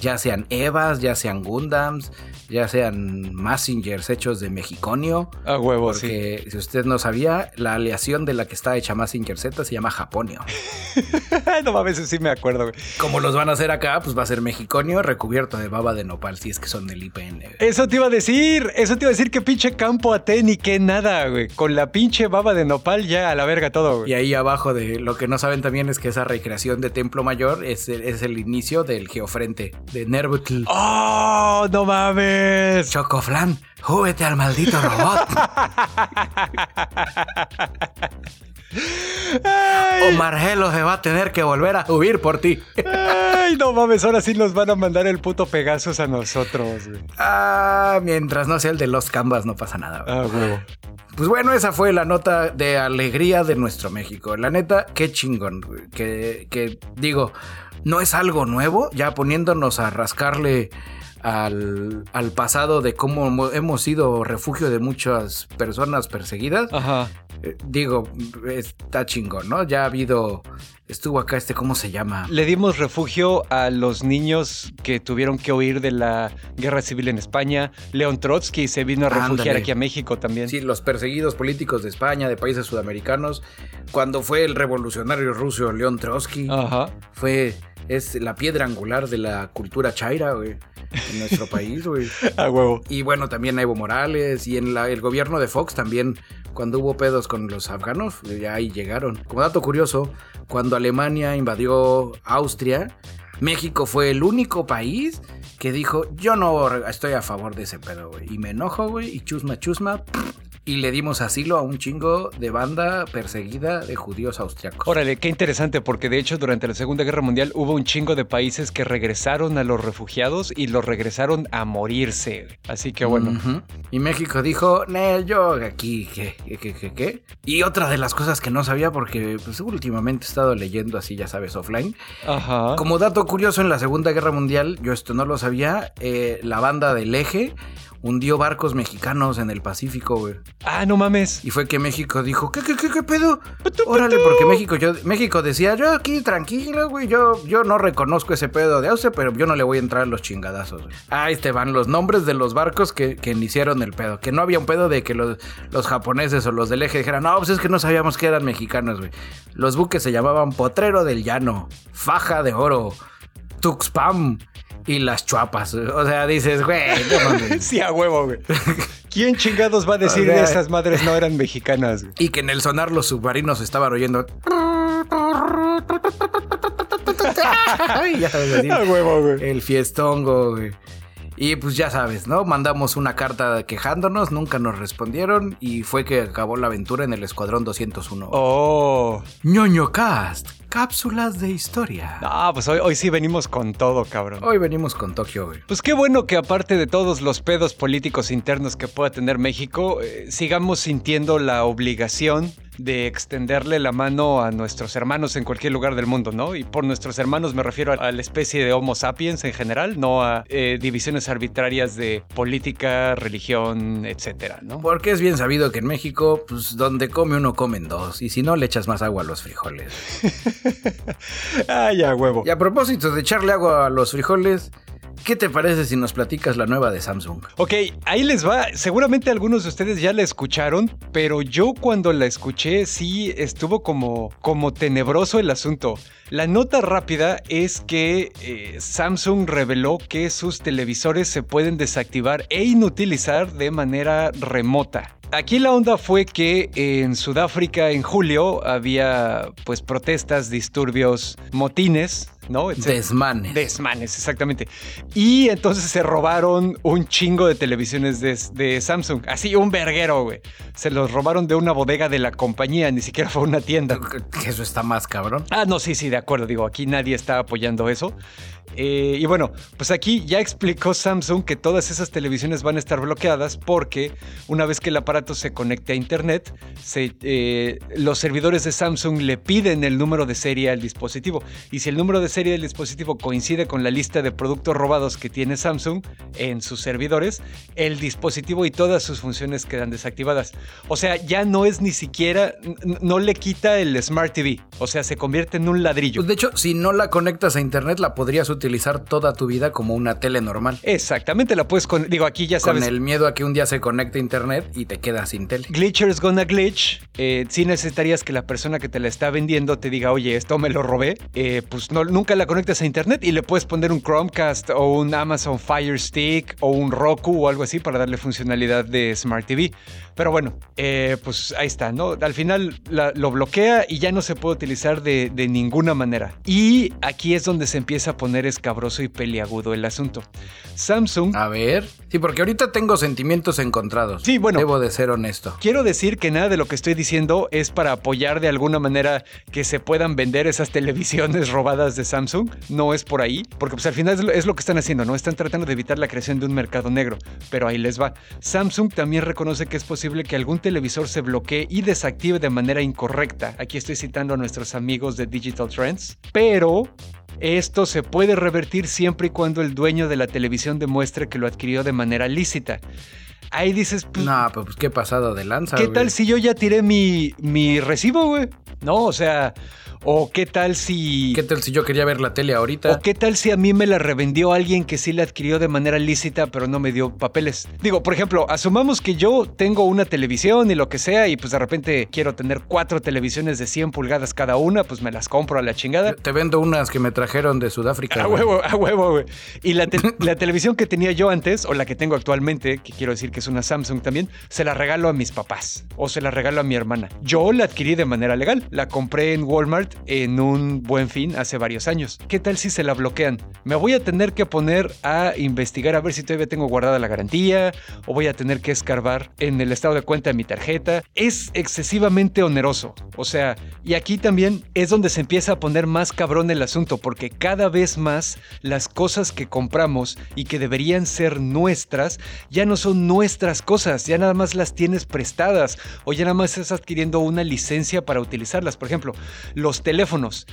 Ya sean Evas, ya sean Gundams, ya sean Messengers hechos de mexiconio. A huevo, sí. Porque si usted no sabía, la aleación de la que está hecha Mazinger Z se llama Japonio. no mames, sí me acuerdo, güey. Como los van a hacer acá, pues va a ser mexiconio recubierto de baba de nopal, si es que son del IPN. güey. Eso te iba a decir, eso te iba a decir que pinche campo a ni que nada, güey. Con la pinche baba de nopal ya a la verga todo, Y güey. ahí abajo de lo que no saben también es que esa recreación de Templo Mayor es, es el inicio del geofrente de Nervutl. ¡Oh, no mames! Chocoflan, júbete al maldito robot. o Margelo se va a tener que volver a subir por ti. Ay, no mames, ahora sí nos van a mandar el puto Pegasus a nosotros, güey. Ah, mientras no sea el de los Canvas, no pasa nada. güey. Ah, huevo. Pues bueno, esa fue la nota de alegría de nuestro México. La neta, qué chingón. güey. Que, que digo, no es algo nuevo, ya poniéndonos a rascarle al, al pasado de cómo mo- hemos sido refugio de muchas personas perseguidas. Ajá. Eh, digo, está chingón, ¿no? Ya ha habido, estuvo acá este, ¿cómo se llama? Le dimos refugio a los niños que tuvieron que huir de la guerra civil en España. León Trotsky se vino a refugiar Ándale. aquí a México también. Sí, los perseguidos políticos de España, de países sudamericanos, cuando fue el revolucionario ruso León Trotsky. Ajá. fue es la piedra angular de la cultura chaira, güey, en nuestro país, güey. A huevo. Y bueno, también a Evo Morales y en la- el gobierno de Fox también, cuando hubo pedos con los afganos, ya ahí llegaron. Como dato curioso, cuando Alemania invadió Austria, México fue el único país que dijo, yo no estoy a favor de ese pedo, güey. Y me enojo, güey, y chusma, chusma. Y le dimos asilo a un chingo de banda perseguida de judíos austriacos. Órale, qué interesante, porque de hecho durante la Segunda Guerra Mundial hubo un chingo de países que regresaron a los refugiados y los regresaron a morirse. Así que bueno. Y México dijo, Nel, yo aquí, ¿qué, qué, qué, qué, qué?". Y otra de las cosas que no sabía, porque pues, últimamente he estado leyendo así, ya sabes, offline. Ajá. Como dato curioso, en la Segunda Guerra Mundial, yo esto no lo sabía, eh, la banda del eje hundió barcos mexicanos en el Pacífico, güey. Ah, no mames. Y fue que México dijo, ¿qué, qué, qué, qué pedo? Órale, porque México, yo, México decía, yo aquí tranquilo, güey, yo, yo no reconozco ese pedo de Austria, pero yo no le voy a entrar a los chingadazos. güey". Ahí te van los nombres de los barcos que, que iniciaron el pedo. Que no había un pedo de que los, los japoneses o los del eje dijeran, no, pues es que no sabíamos que eran mexicanos, güey. Los buques se llamaban Potrero del Llano, Faja de Oro, Tuxpam y las Chuapas. O sea, dices, güey, no. Sí, a huevo, güey. ¿Quién chingados va a decir O sea, que esas madres no eran mexicanas? güey? Y que en el sonar los submarinos estaban oyendo. Ay, ya sabes, así, A huevo, güey. el fiestongo, güey. Y pues ya sabes, ¿no? Mandamos una carta quejándonos, nunca nos respondieron y fue que acabó la aventura en el Escuadrón 201. Oh. ñoño Cast, cápsulas de historia. No, pues hoy, hoy sí venimos con todo, cabrón. Hoy venimos con Tokio, güey. Pues qué bueno que aparte de todos los pedos políticos internos que pueda tener México, eh, sigamos sintiendo la obligación de extenderle la mano a nuestros hermanos en cualquier lugar del mundo, ¿no? Y por nuestros hermanos me refiero a la especie de Homo sapiens en general, no a eh, divisiones arbitrarias de política, religión, etcétera, ¿no? Porque es bien sabido que en México, pues donde come uno comen dos, y si no le echas más agua a los frijoles. ah, ya, huevo. Y a propósito de echarle agua a los frijoles, ¿Qué te parece si nos platicas la nueva de Samsung? Ok, ahí les va. Seguramente algunos de ustedes ya la escucharon, pero yo cuando la escuché sí estuvo como, como tenebroso el asunto. La nota rápida es que eh, Samsung reveló que sus televisores se pueden desactivar e inutilizar de manera remota. Aquí la onda fue que en Sudáfrica en julio había pues protestas, disturbios, motines ¿no? Desmanes. Desmanes, exactamente. Y entonces se robaron un chingo de televisiones de, Samsung. Así, un verguero, güey. Se los robaron de una bodega de la compañía, ni siquiera fue una tienda. Eso está más cabrón. Ah, no, sí, sí, de acuerdo. Digo, aquí nadie está apoyando eso. Eh, y bueno, pues aquí ya explicó Samsung que todas esas televisiones van a estar bloqueadas porque una vez que el aparato se conecte a Internet, eh, los servidores de Samsung le piden el número de serie al dispositivo. Y si el número de serie del dispositivo coincide con la lista de productos robados que tiene Samsung en sus servidores, el dispositivo y todas sus funciones quedan desactivadas. O sea, ya no es ni siquiera, no le quita el Smart TV. O sea, se convierte en un ladrillo. De hecho, si no la conectas a Internet, la podrías utilizar utilizar toda tu vida como una tele normal. Exactamente, la puedes con, digo, aquí ya sabes. Con el miedo a que un día se conecte a internet y te quedas sin tele. Glitcher's gonna glitch. Eh, si necesitarías que la persona que te la está vendiendo te diga, oye, esto me lo robé, eh, pues no, nunca la conectas a internet y le puedes poner un Chromecast o un Amazon Fire Stick o un Roku o algo así para darle funcionalidad de Smart TV. Pero bueno, eh, pues ahí está, ¿no? Al final lo bloquea y ya no se puede utilizar de, de ninguna manera. Y aquí es donde se empieza a poner escabroso y peliagudo el asunto. Samsung. A ver. Sí, porque ahorita tengo sentimientos encontrados. Sí, bueno. Debo de ser honesto. Quiero decir que nada de lo que estoy diciendo es para apoyar de alguna manera que se puedan vender esas televisiones robadas de Samsung. No es por ahí, porque pues al final es lo, que están haciendo, ¿no? Están tratando de evitar la creación de un mercado negro. Pero ahí les va. Samsung también reconoce que es posible que algún televisor se bloquee y desactive de manera incorrecta. Aquí estoy citando a nuestros amigos de Digital Trends. Pero esto se puede revertir siempre y cuando el dueño de la televisión demuestre que lo adquirió de manera lícita. Ahí dices, pues, no, pues qué pasado de lanza. ¿Qué tal si yo ya tiré mi, mi recibo, güey? No, o sea, o qué tal si... ¿Qué tal si yo quería ver la tele ahorita? O qué tal si a mí me la revendió alguien que sí la adquirió de manera lícita pero no me dio papeles. Digo, por ejemplo, asumamos que yo tengo una televisión y lo que sea y pues de repente quiero tener cuatro televisiones de 100 pulgadas cada una, pues me las compro a la chingada. Te vendo unas que me trajeron de Sudáfrica. A huevo, a huevo, güey. Y la, la televisión que tenía yo antes, o la que tengo actualmente, que quiero decir que es una Samsung también, se la regalo a mis papás o se la regalo a mi hermana. Yo la adquirí de manera legal. La compré en Walmart en un buen fin hace varios años. ¿Qué tal si se la bloquean? Me voy a tener que poner a investigar a ver si todavía tengo guardada la garantía o voy a tener que escarbar en el estado de cuenta de mi tarjeta. Es excesivamente oneroso. O sea, y aquí también es donde se empieza a poner más cabrón el asunto porque cada vez más las cosas que compramos y que deberían ser nuestras ya no son nuestras cosas, ya nada más las tienes prestadas o ya nada más estás adquiriendo una licencia para utilizarlas. Por ejemplo, los teléfonos.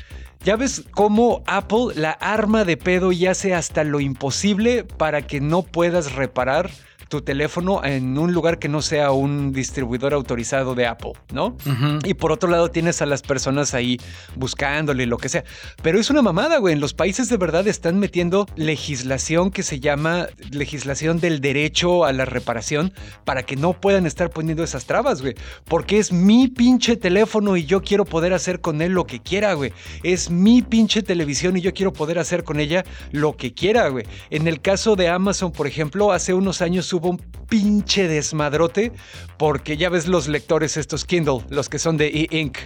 Ya ves cómo Apple la arma de pedo y hace hasta lo imposible para que no puedas reparar tu teléfono en un lugar que no sea un distribuidor autorizado de Apple, ¿no? Y por otro lado tienes a las personas ahí buscándole lo que sea. Pero es una mamada, güey. En los países de verdad están metiendo legislación que se llama legislación del derecho a la reparación para que no puedan estar poniendo esas trabas, güey. Porque es mi pinche teléfono y yo quiero poder hacer con él lo que quiera, güey. Es mi pinche televisión y yo quiero poder hacer con ella lo que quiera, güey. En el caso de Amazon, por ejemplo, hace unos años hubo un pinche desmadrote porque ya ves los lectores estos Kindle, los que son de e-ink.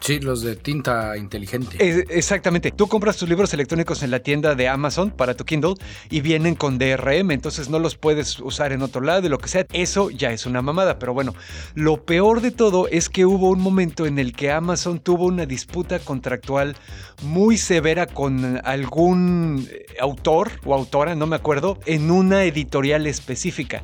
Sí, los de tinta inteligente. exactamente. Tú compras tus libros electrónicos en la tienda de Amazon para tu Kindle y vienen con DRM, entonces no los puedes usar en otro lado y lo que sea. Eso ya es una mamada, pero bueno, lo peor de todo es que hubo un momento en el que Amazon tuvo una disputa contractual muy severa con algún autor o autora, no me acuerdo, en una editorial específica.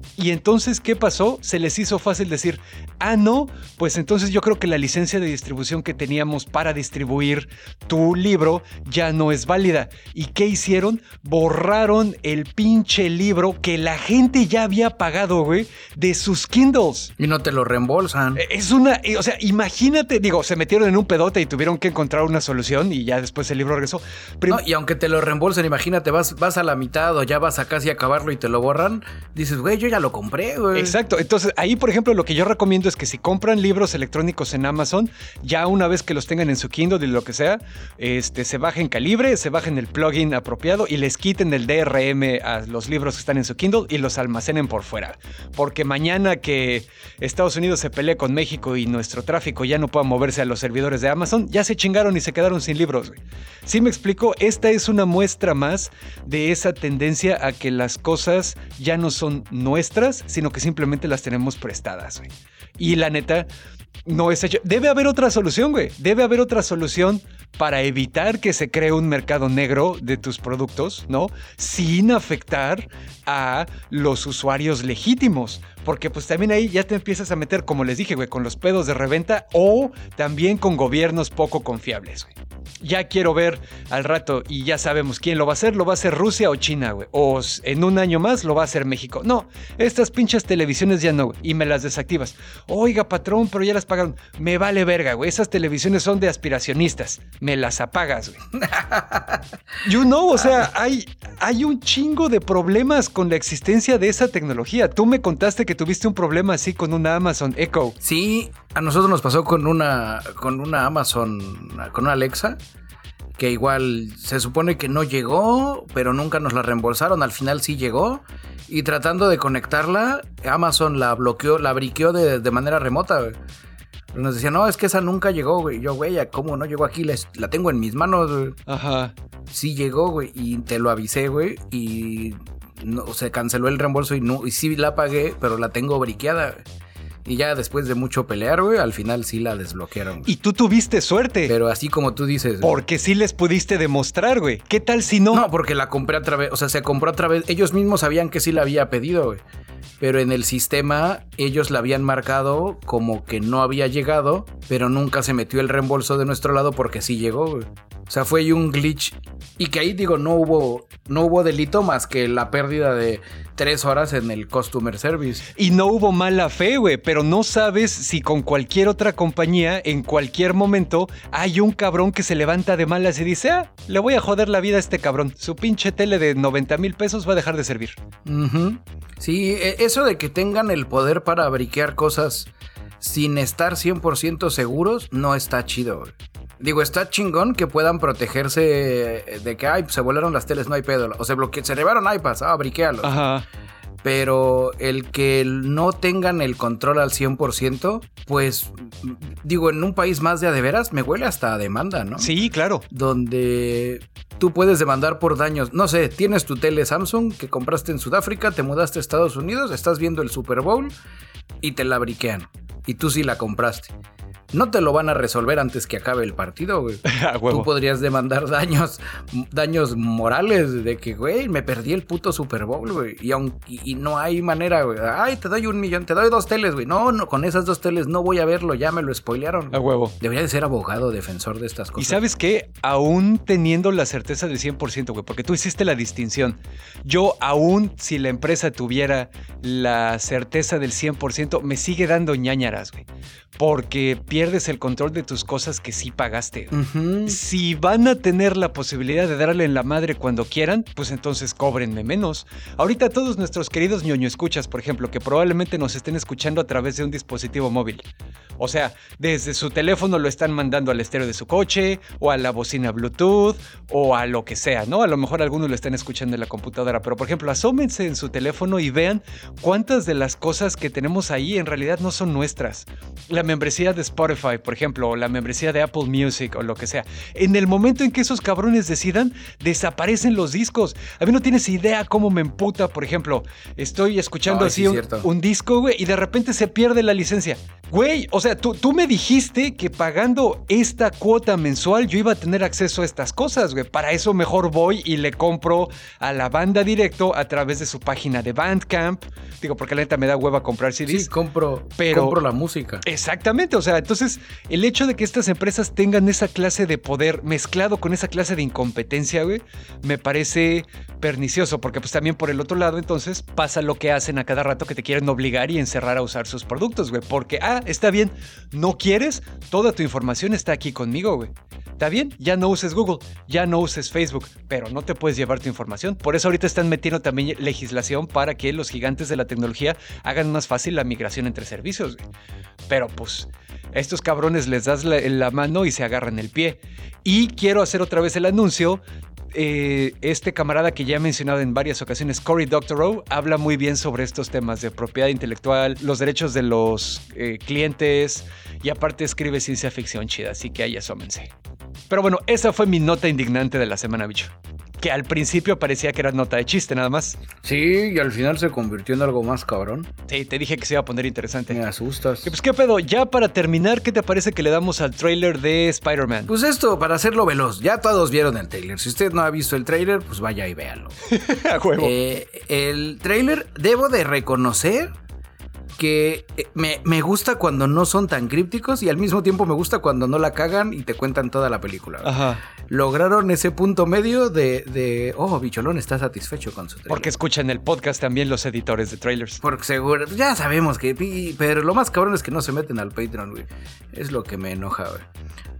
Y entonces, ¿qué pasó? Se les hizo fácil decir, ah, no, pues entonces yo creo que la licencia de distribución que teníamos para distribuir tu libro ya no es válida. ¿Y qué hicieron? Borraron el pinche libro que la gente ya había pagado, güey, de sus Kindles. Y no te lo reembolsan. Eh, Es una, o sea, imagínate, digo, se metieron en un pedote y tuvieron que encontrar una solución y ya después el libro regresó. No, y aunque te lo reembolsen, imagínate, vas, vas a la mitad o ya vas a casi acabarlo y te lo borran, dices, güey, yo ya lo compré, güey. Exacto. Entonces, ahí, por ejemplo, lo que yo recomiendo es que si compran libros electrónicos en Amazon, ya una vez que los tengan en su Kindle y lo que sea, este, se bajen calibre, se bajen el plugin apropiado y les quiten el DRM a los libros que están en su Kindle y los almacenen por fuera. Porque mañana que Estados Unidos se pelee con México y nuestro tráfico ya no pueda moverse a los servidores de Amazon, ya se chingaron y se quedaron sin libros. güey. ¿Sí me explico? Esta es una muestra más de esa tendencia a que las cosas ya no son nuestras, sino que simplemente las tenemos prestadas. Y la neta, no es hecho. Debe haber otra solución, güey. Debe haber otra solución para evitar que se cree un mercado negro de tus productos, ¿no? Sin afectar a los usuarios legítimos. Porque pues también ahí ya te empiezas a meter, como les dije, güey, con los pedos de reventa o también con gobiernos poco confiables, güey. Ya quiero ver al rato y ya sabemos quién lo va a hacer. Lo va a hacer Rusia o China, güey. O en un año más lo va a hacer México. No, estas pinches televisiones ya no, güey. Y me las desactivas. Oiga, patrón, pero ya las pagaron. Me vale verga, güey. Esas televisiones son de aspiracionistas. Me las apagas, güey. You know, o sea, hay, hay un chingo de problemas con la existencia de esa tecnología. Tú me contaste que tuviste un problema así con una Amazon Echo. Sí, a nosotros nos pasó con una, con una Amazon, con una Alexa, que igual se supone que no llegó, pero nunca nos la reembolsaron, al final sí llegó, y tratando de conectarla, Amazon la bloqueó, la briqueó de, de manera remota, güey. Nos decía, no, es que esa nunca llegó, güey. Yo, güey, ¿cómo no llegó aquí? La, la tengo en mis manos, güey. Ajá. Sí llegó, güey, y te lo avisé, güey, y no, se canceló el reembolso y, no, y sí la pagué, pero la tengo briqueada. Y ya después de mucho pelear, güey, al final sí la desbloquearon. güey. Y tú tuviste suerte. Pero así como tú dices... güey. Porque sí les pudiste demostrar, güey. ¿Qué tal si no? No, porque la compré a través, o sea, se compró a través, ellos mismos sabían que sí la había pedido, güey. Pero en el sistema ellos la habían marcado como que no había llegado, pero nunca se metió el reembolso de nuestro lado porque sí llegó, güey. O sea, fue un glitch. Y que ahí digo, no hubo, no hubo delito más que la pérdida de tres horas en el customer service. Y no hubo mala fe, güey, pero no sabes si con cualquier otra compañía, en cualquier momento, hay un cabrón que se levanta de malas y dice, ah, le voy a joder la vida a este cabrón. Su pinche tele de 90 mil pesos va a dejar de servir. Sí, e- eso de que tengan el poder para briquear cosas sin estar 100% seguros no está chido. güey. Digo, está chingón que puedan protegerse de que, ay, se volaron las teles, no hay pedo. O se bloque se llevaron iPads, ah, briquealos. Ajá. Pero el que no tengan el control al 100%, pues, digo, en un país más de a de veras, me huele hasta a demanda, ¿no? Sí, claro. donde tú puedes demandar por daños. No sé, tienes tu tele Samsung que compraste en Sudáfrica, te mudaste a Estados Unidos, estás viendo el Super Bowl y te la briquean. Y tú sí la compraste. No te lo van a resolver antes que acabe el partido, güey. A Tú podrías demandar daños, daños morales de que, güey, me perdí el puto Super Bowl, güey. Y, aun- y, y no hay manera, güey. Ay, te doy un millón, te doy dos teles, güey. No, no, con esas dos teles no voy a verlo, ya me lo spoilearon. A huevo. Debería de ser abogado, defensor de estas Y cosas. sabes qué, aún teniendo la certeza del 100%, güey, porque tú hiciste la distinción. Yo aún si la empresa tuviera la certeza del 100%, me sigue dando ñañaras, güey. Porque pierdes el control de tus cosas que sí pagaste. Si van a tener la posibilidad de darle en la madre cuando quieran, pues entonces cóbrenme menos. Ahorita todos nuestros queridos ñoño escuchas, por ejemplo, que probablemente nos estén escuchando a través de un dispositivo móvil. O sea, desde su teléfono lo están mandando al estéreo de su coche, o a la bocina Bluetooth, o a lo que sea, ¿no? A lo mejor algunos lo están escuchando en la computadora, pero por ejemplo, asómense en su teléfono y vean cuántas de las cosas que tenemos ahí en realidad no son nuestras. La membresía de Spotify por ejemplo, o la membresía de Apple Music o lo que sea. En el momento en que esos cabrones decidan, desaparecen los discos. A mí no tienes idea cómo me emputa, por ejemplo, estoy escuchando Ay, así sí, un, un disco, güey, y de repente se pierde la licencia. Güey, o sea, tú, tú me dijiste que pagando esta cuota mensual yo iba a tener acceso a estas cosas, güey. Para eso mejor voy y le compro a la banda directo a través de su página de Bandcamp. Digo, porque la neta me da hueva comprar CDs. Sí, compro, Pero- compro la música. Exactamente, o sea, entonces el hecho de que estas empresas tengan esa clase de poder mezclado con esa clase de incompetencia, güey, me parece pernicioso, porque pues también por el otro lado entonces pasa lo que hacen a cada rato que te quieren obligar y encerrar a usar sus productos, güey, porque, ah, está bien, no quieres, toda tu información está aquí conmigo, güey. Está bien, ya no uses Google, ya no uses Facebook, pero no te puedes llevar tu información. Por eso ahorita están metiendo también legislación para que los gigantes de la tecnología hagan más fácil la migración entre servicios, güey. Pero pues a estos cabrones les das la, la mano y se agarran el pie. Y quiero hacer otra vez el anuncio. Eh, este camarada que ya he mencionado en varias ocasiones, Cory Doctorow, habla muy bien sobre estos temas de propiedad intelectual, los derechos de los eh, clientes y aparte escribe ciencia ficción chida, así que ahí asómense. Pero bueno, esa fue mi nota indignante de la semana, bicho. Que al principio parecía que era nota de chiste nada más. Sí, y al final se convirtió en algo más cabrón. Sí, te dije que se iba a poner interesante. Me asustas. Y pues qué pedo, ya para terminar, ¿qué te parece que le damos al trailer de Spider-Man? Pues esto, para hacerlo veloz, ya todos vieron el trailer. Si usted no ha visto el trailer, pues vaya y véalo. A huevo. Eh, el trailer, debo de reconocer que eh, me, me gusta cuando no son tan crípticos y al mismo tiempo me gusta cuando no la cagan y te cuentan toda la película. Ajá. Lograron ese punto medio de, de, oh, Bicholón está satisfecho con su trailer. Porque escuchan el podcast también los editores de trailers. Porque seguro, ya sabemos que, pero lo más cabrón es que no se meten al Patreon, güey. Es lo que me enoja, güey.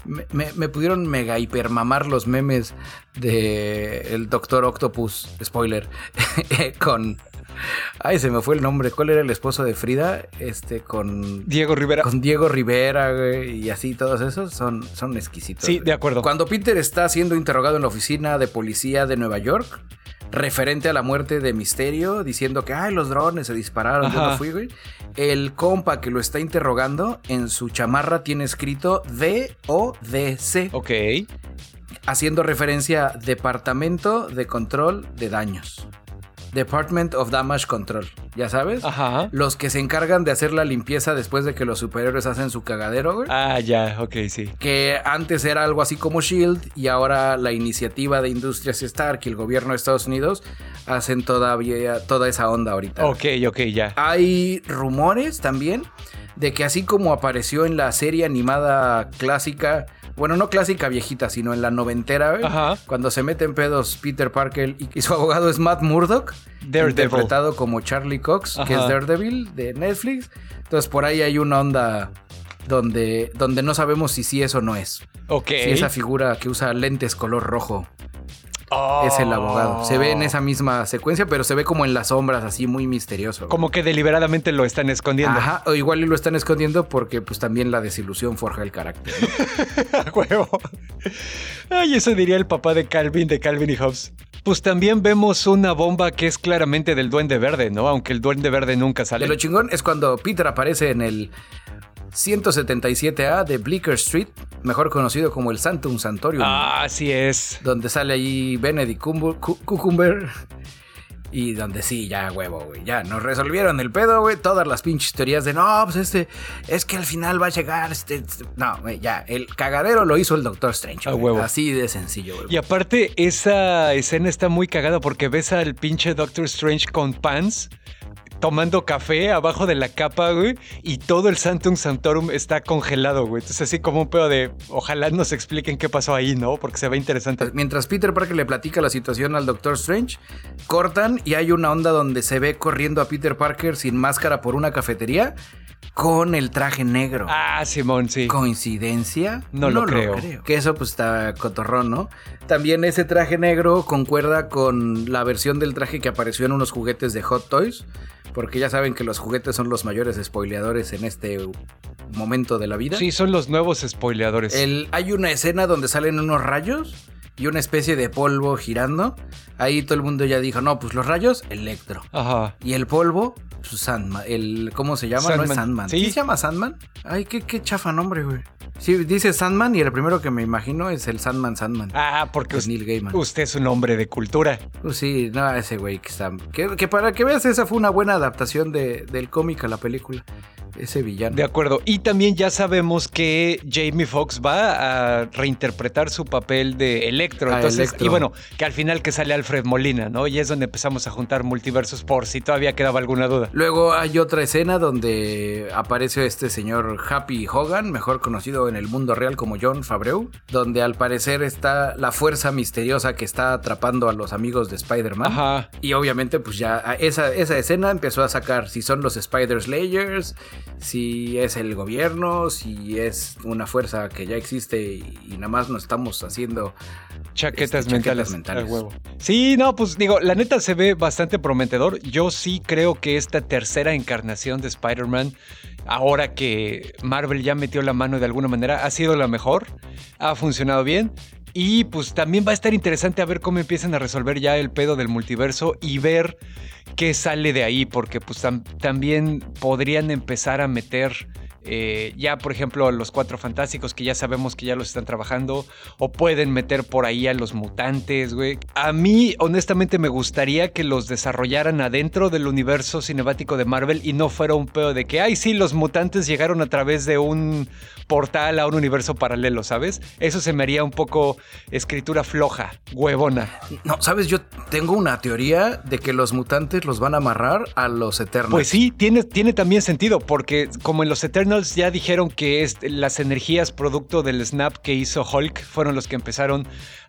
Me, me- me pudieron mega hipermamar los memes de el Doctor Octopus, spoiler, con... Ay, se me fue el nombre. ¿Cuál era el esposo de Frida? Este, con... Diego Rivera. Con Diego Rivera, güey, y así todos esos son, son exquisitos. Sí, güey. de acuerdo. Cuando Peter está siendo interrogado en la oficina de policía de Nueva York, referente a la muerte de Misterio, diciendo que ay, los drones se dispararon, yo Ajá. no fui, güey. El compa que lo está interrogando en su chamarra tiene escrito D-O-D-C, Ok. haciendo referencia a Departamento de Control de Daños. Department of Damage Control, ¿ya sabes? Ajá. Los que se encargan de hacer la limpieza después de que los superhéroes hacen su cagadero, güey. Ah, ya, ok, sí. Que antes era algo así como Shield y ahora la iniciativa de Industrias Stark y el gobierno de Estados Unidos hacen todavía toda esa onda ahorita. Ok, ok, ya. Hay rumores también de que así como apareció en la serie animada clásica, bueno, no clásica viejita, sino en la noventera, Ajá. cuando se mete en pedos Peter Parker y, y su abogado es Matt Murdock, Daredevil. interpretado como Charlie Cox, que es Daredevil de Netflix. Entonces por ahí hay una onda donde, donde no sabemos si sí es o no es. Ok. Si esa figura que usa lentes color rojo Oh. es el abogado. Se ve en esa misma secuencia, pero se ve como en las sombras, así muy misterioso. güey. Como que deliberadamente lo están escondiendo. Ajá, o igual lo están escondiendo porque pues también la desilusión forja el carácter. ¿no? A huevo. Ay, eso diría el papá de Calvin, de Calvin y Hobbes. Pues también vemos una bomba que es claramente del Duende Verde, ¿no? Aunque el Duende Verde nunca sale. De lo chingón es cuando Peter aparece en el 177A de Bleecker Street, mejor conocido como el Santum Santorium, Ah, así es. donde sale allí Benedict Cumber- Cu- Cucumber. Y donde sí, ya huevo, güey. Ya nos resolvieron el pedo, güey. Todas las pinches teorías de no, pues este, es que al final va a llegar. Este, este". No, güey, ya. El cagadero lo hizo el Doctor Strange. A güey. huevo. Así de sencillo, güey. Y aparte, esa escena está muy cagada porque ves al pinche Doctor Strange con pants tomando café abajo de la capa, güey, y todo el Santum Santorum está congelado, güey. Entonces, así como un pedo de ojalá nos expliquen qué pasó ahí, ¿no? Porque se ve interesante. Mientras Peter Parker le platica la situación al Doctor Strange, cortan y hay una onda donde se ve corriendo a Peter Parker sin máscara por una cafetería con el traje negro. Ah, Simón, sí. ¿Coincidencia? No lo creo. Que eso pues está cotorrón, ¿no? También ese traje negro concuerda con la versión del traje que apareció en unos juguetes de Hot Toys. Porque ya saben que los juguetes son los mayores spoileadores en este momento de la vida. Sí, son los nuevos spoileadores. El- hay una escena donde salen unos rayos y una especie de polvo girando. Ahí todo el mundo ya dijo, no, pues los rayos, electro. Ajá. Y el polvo, Pues Sandman, el, ¿cómo se llama? No es Sandman. Sandman. Sí. ¿Sí se llama Sandman? Ay, qué, qué chafa nombre, güey. Sí, dice Sandman y el primero que me imagino es el Sandman Sandman. Ah, porque de us- Neil Gaiman. usted es un hombre de cultura. Pues sí, no, ese güey que está... Que, que para que veas, esa fue una buena adaptación de, del cómic a la película. Ese villano. De acuerdo. Y también ya sabemos que Jamie Foxx va a reinterpretar su papel de Electro. Ah, Entonces, Electro. y bueno, que al final que sale Alfred Molina, ¿no? Y es donde empezamos a juntar multiversos por si todavía quedaba alguna duda. Luego hay otra escena donde aparece este señor Happy Hogan, mejor conocido en el mundo real como John Fabreu, donde al parecer está la fuerza misteriosa que está atrapando a los amigos de Spider-Man. Ajá. Y obviamente pues ya esa, esa escena empezó a sacar si son los Spider Slayers, si es el gobierno, si es una fuerza que ya existe y, y nada más nos estamos haciendo Chaquetas Este, mentales. chaquetas mentales. huevo. Sí, no, pues digo, la neta se ve bastante prometedor. Yo sí creo que esta tercera encarnación de Spider-Man, ahora que Marvel ya metió la mano de alguna manera, ha sido la mejor. Ha funcionado bien. Y pues también va a estar interesante a ver cómo empiezan a resolver ya el pedo del multiverso y ver qué sale de ahí, porque pues tam- también podrían empezar a meter eh, ya, por ejemplo, a los cuatro fantásticos que ya sabemos que ya los están trabajando, o pueden meter por ahí a los mutantes, güey. A mí, honestamente, me gustaría que los desarrollaran adentro del universo cinemático de Marvel y no fuera un pedo de que, ay, sí, los mutantes llegaron a través de un portal a un universo paralelo, ¿sabes? Eso se me haría un poco escritura floja, huevona. No, sabes, yo tengo una teoría de que los mutantes los van a amarrar a los Eternals. Pues sí, tiene, tiene también sentido, porque como en los Ya dijeron que las energías producto del snap que hizo Hulk fueron los que empezaron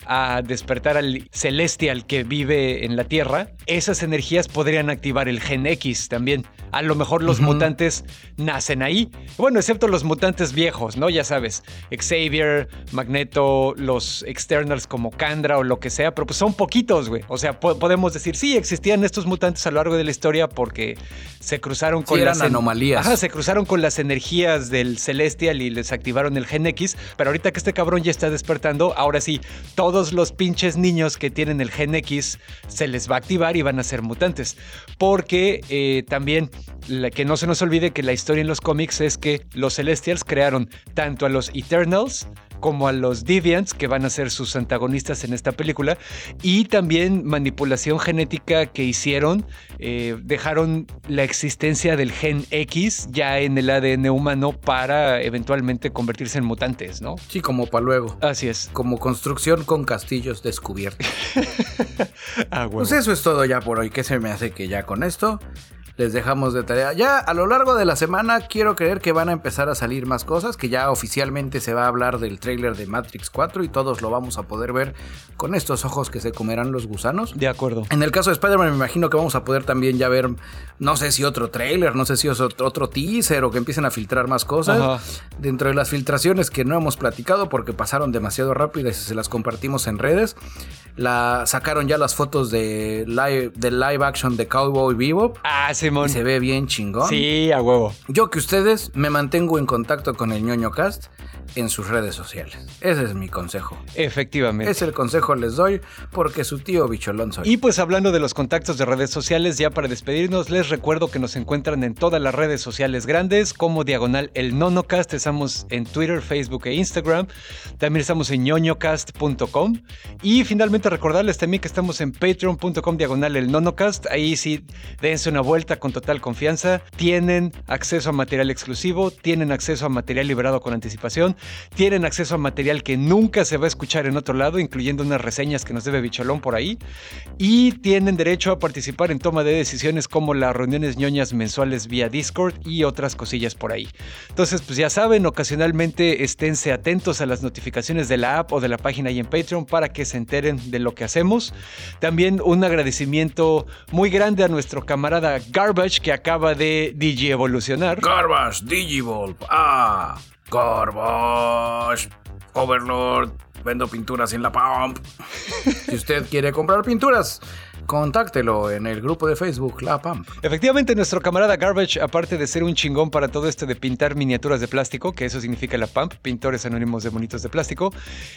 a despertar al Celestial que vive en la Tierra, esas energías podrían activar el Gen X también. A lo mejor los mutantes nacen ahí. Bueno, excepto los mutantes viejos, ¿no? Ya sabes, Xavier, Magneto, los externals como Kandra o lo que sea, pero pues son poquitos, güey. O sea, po- podemos decir, sí, existían estos mutantes a lo largo de la historia porque se cruzaron con Sí, las anomalías. Ajá, se cruzaron con las energías del Celestial y les activaron el Gen X, pero ahorita que este cabrón ya está despertando, ahora sí, todos los pinches niños que tienen el Gen X se les va a activar y van a ser mutantes. Porque eh, también, que no se nos olvide que la historia en los cómics es que los Celestials crearon tanto a los Eternals, como a los Deviants, que van a ser sus antagonistas en esta película, y también manipulación genética que hicieron, eh, dejaron la existencia del gen X ya en el ADN humano para eventualmente convertirse en mutantes, ¿no? Sí, como para luego. Así es. Como construcción con castillos descubiertos. Ah. Pues eso es todo ya por hoy. ¿Qué se me hace que ya con esto les dejamos de tarea? Ya a lo largo de la semana quiero creer que van a empezar a salir más cosas, que ya oficialmente se va a hablar del tráiler de Matrix 4 y todos lo vamos a poder ver con estos ojos que se comerán los gusanos. De acuerdo. En el caso de Spider-Man me imagino que vamos a poder también ya ver, no sé si otro tráiler, no sé si es otro, teaser o que empiecen a filtrar más cosas. Ajá. Dentro de las filtraciones que no hemos platicado porque pasaron demasiado rápido y se las compartimos en redes, la sacaron ya las fotos de live, de live action de Cowboy Bebop Ah, y Simón. se ve bien chingón. Sí, a huevo. Yo que ustedes me mantengo en contacto con el ñoño cast en sus redes sociales. Ese es mi consejo. Efectivamente. Ese el consejo les doy porque su tío bicholón soy. Y pues hablando de los contactos de redes sociales, ya para despedirnos, les recuerdo que nos encuentran en todas las redes sociales grandes, como Diagonal el Nonocast. Estamos en Twitter, Facebook e Instagram. También estamos en ñoñocast.com. Y finalmente recordarles también que estamos en patreon.com diagonal el Nonocast. Ahí sí, dense una vuelta con total confianza. Tienen acceso a material exclusivo, tienen acceso a material liberado con anticipación, tienen acceso a material que nunca se va a escuchar en otro lado, incluyendo unas reseñas que nos debe Bicholón por ahí. Y tienen derecho a participar en toma de decisiones como las reuniones ñoñas mensuales vía Discord y otras cosillas por ahí. Entonces, pues ya saben, ocasionalmente esténse atentos a las notificaciones de la app o de la página ahí en Patreon para que se enteren de lo que hacemos. También un agradecimiento muy grande a nuestro camarada Garbage que acaba de DJ evolucionar. Garbage, Digivolve, ah, Garbage, Overlord, vendo pinturas en la Pump. si usted quiere comprar pinturas contáctelo en el grupo de Facebook La Pamp. Efectivamente, nuestro camarada Garbage, aparte de ser un chingón para todo esto de pintar miniaturas de plástico, que eso significa la Pamp, pintores anónimos de monitos de plástico,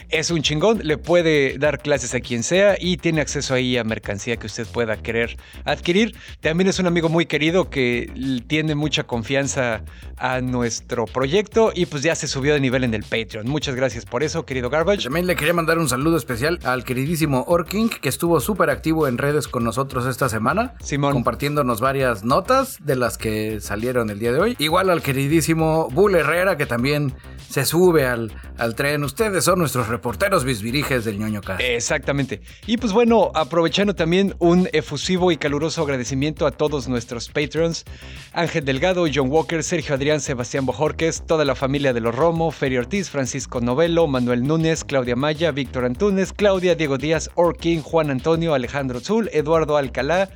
es un chingón, le puede dar clases a quien sea y tiene acceso ahí a mercancía que usted pueda querer adquirir. También es un amigo muy querido que tiene mucha confianza a nuestro proyecto y pues ya se subió de nivel en el Patreon. Muchas gracias por eso, querido Garbage. También le quería mandar un saludo especial al queridísimo Orking, que estuvo súper activo en redes con nosotros esta semana. Simón. Compartiéndonos varias notas de las que salieron el día de hoy. Igual al queridísimo Bull Herrera, que también se sube al, al tren. Ustedes son nuestros reporteros bisbiriges del ñoño Cast. Exactamente. Y pues bueno, aprovechando también un efusivo y caluroso agradecimiento a todos nuestros patrons. Ángel Delgado, John Walker, Sergio Adrián, Sebastián Bojorques, toda la familia de los Romo, Ferio Ortiz, Francisco Novelo, Manuel Núñez, Claudia Maya, Víctor Antunes, Claudia, Diego Díaz, Orkin, Juan Antonio, Alejandro Zul, Eduardo Alcalá,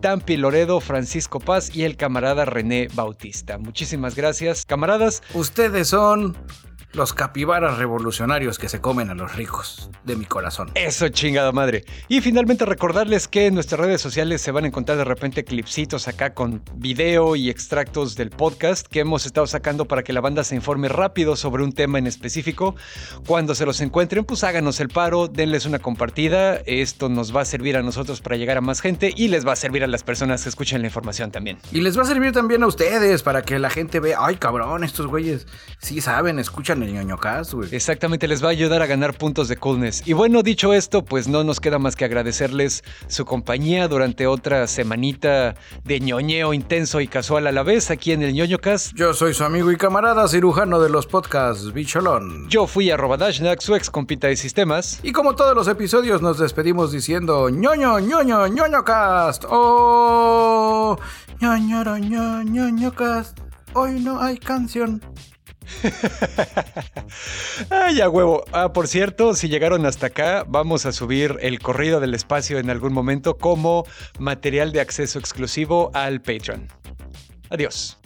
Tampi Loredo, Francisco Paz y el camarada René Bautista. Muchísimas gracias, camaradas. Ustedes son los capibaras revolucionarios que se comen a los ricos de mi corazón. Eso chingada madre. Y finalmente recordarles que en nuestras redes sociales se van a encontrar de repente clipsitos acá con video y extractos del podcast que hemos estado sacando para que la banda se informe rápido sobre un tema en específico. Cuando se los encuentren, pues háganos el paro, denles una compartida. Esto nos va a servir a nosotros para llegar a más gente y les va a servir a las personas que escuchen la información también. Y les va a servir también a ustedes para que la gente vea, ay cabrón, estos güeyes sí saben, escuchan el ñoño cast, güey. Exactamente, les va a ayudar a ganar puntos de coolness. Y bueno, dicho esto, pues no nos queda más que agradecerles su compañía durante otra semanita de ñoñeo intenso y casual a la vez aquí en el ñoño cast. Yo soy su amigo y camarada cirujano de los podcasts, Bicholón. Yo fui a Dashnak, su ex compita de sistemas. Y como todos los episodios nos despedimos diciendo ñoño, ñoño, ñoño cast. Oh, ñoño, ñoño, ñoño cast. Hoy no hay canción. Ay, a huevo. Ah, por cierto, si llegaron hasta acá, vamos a subir el corrido del espacio en algún momento como material de acceso exclusivo al Patreon. Adiós.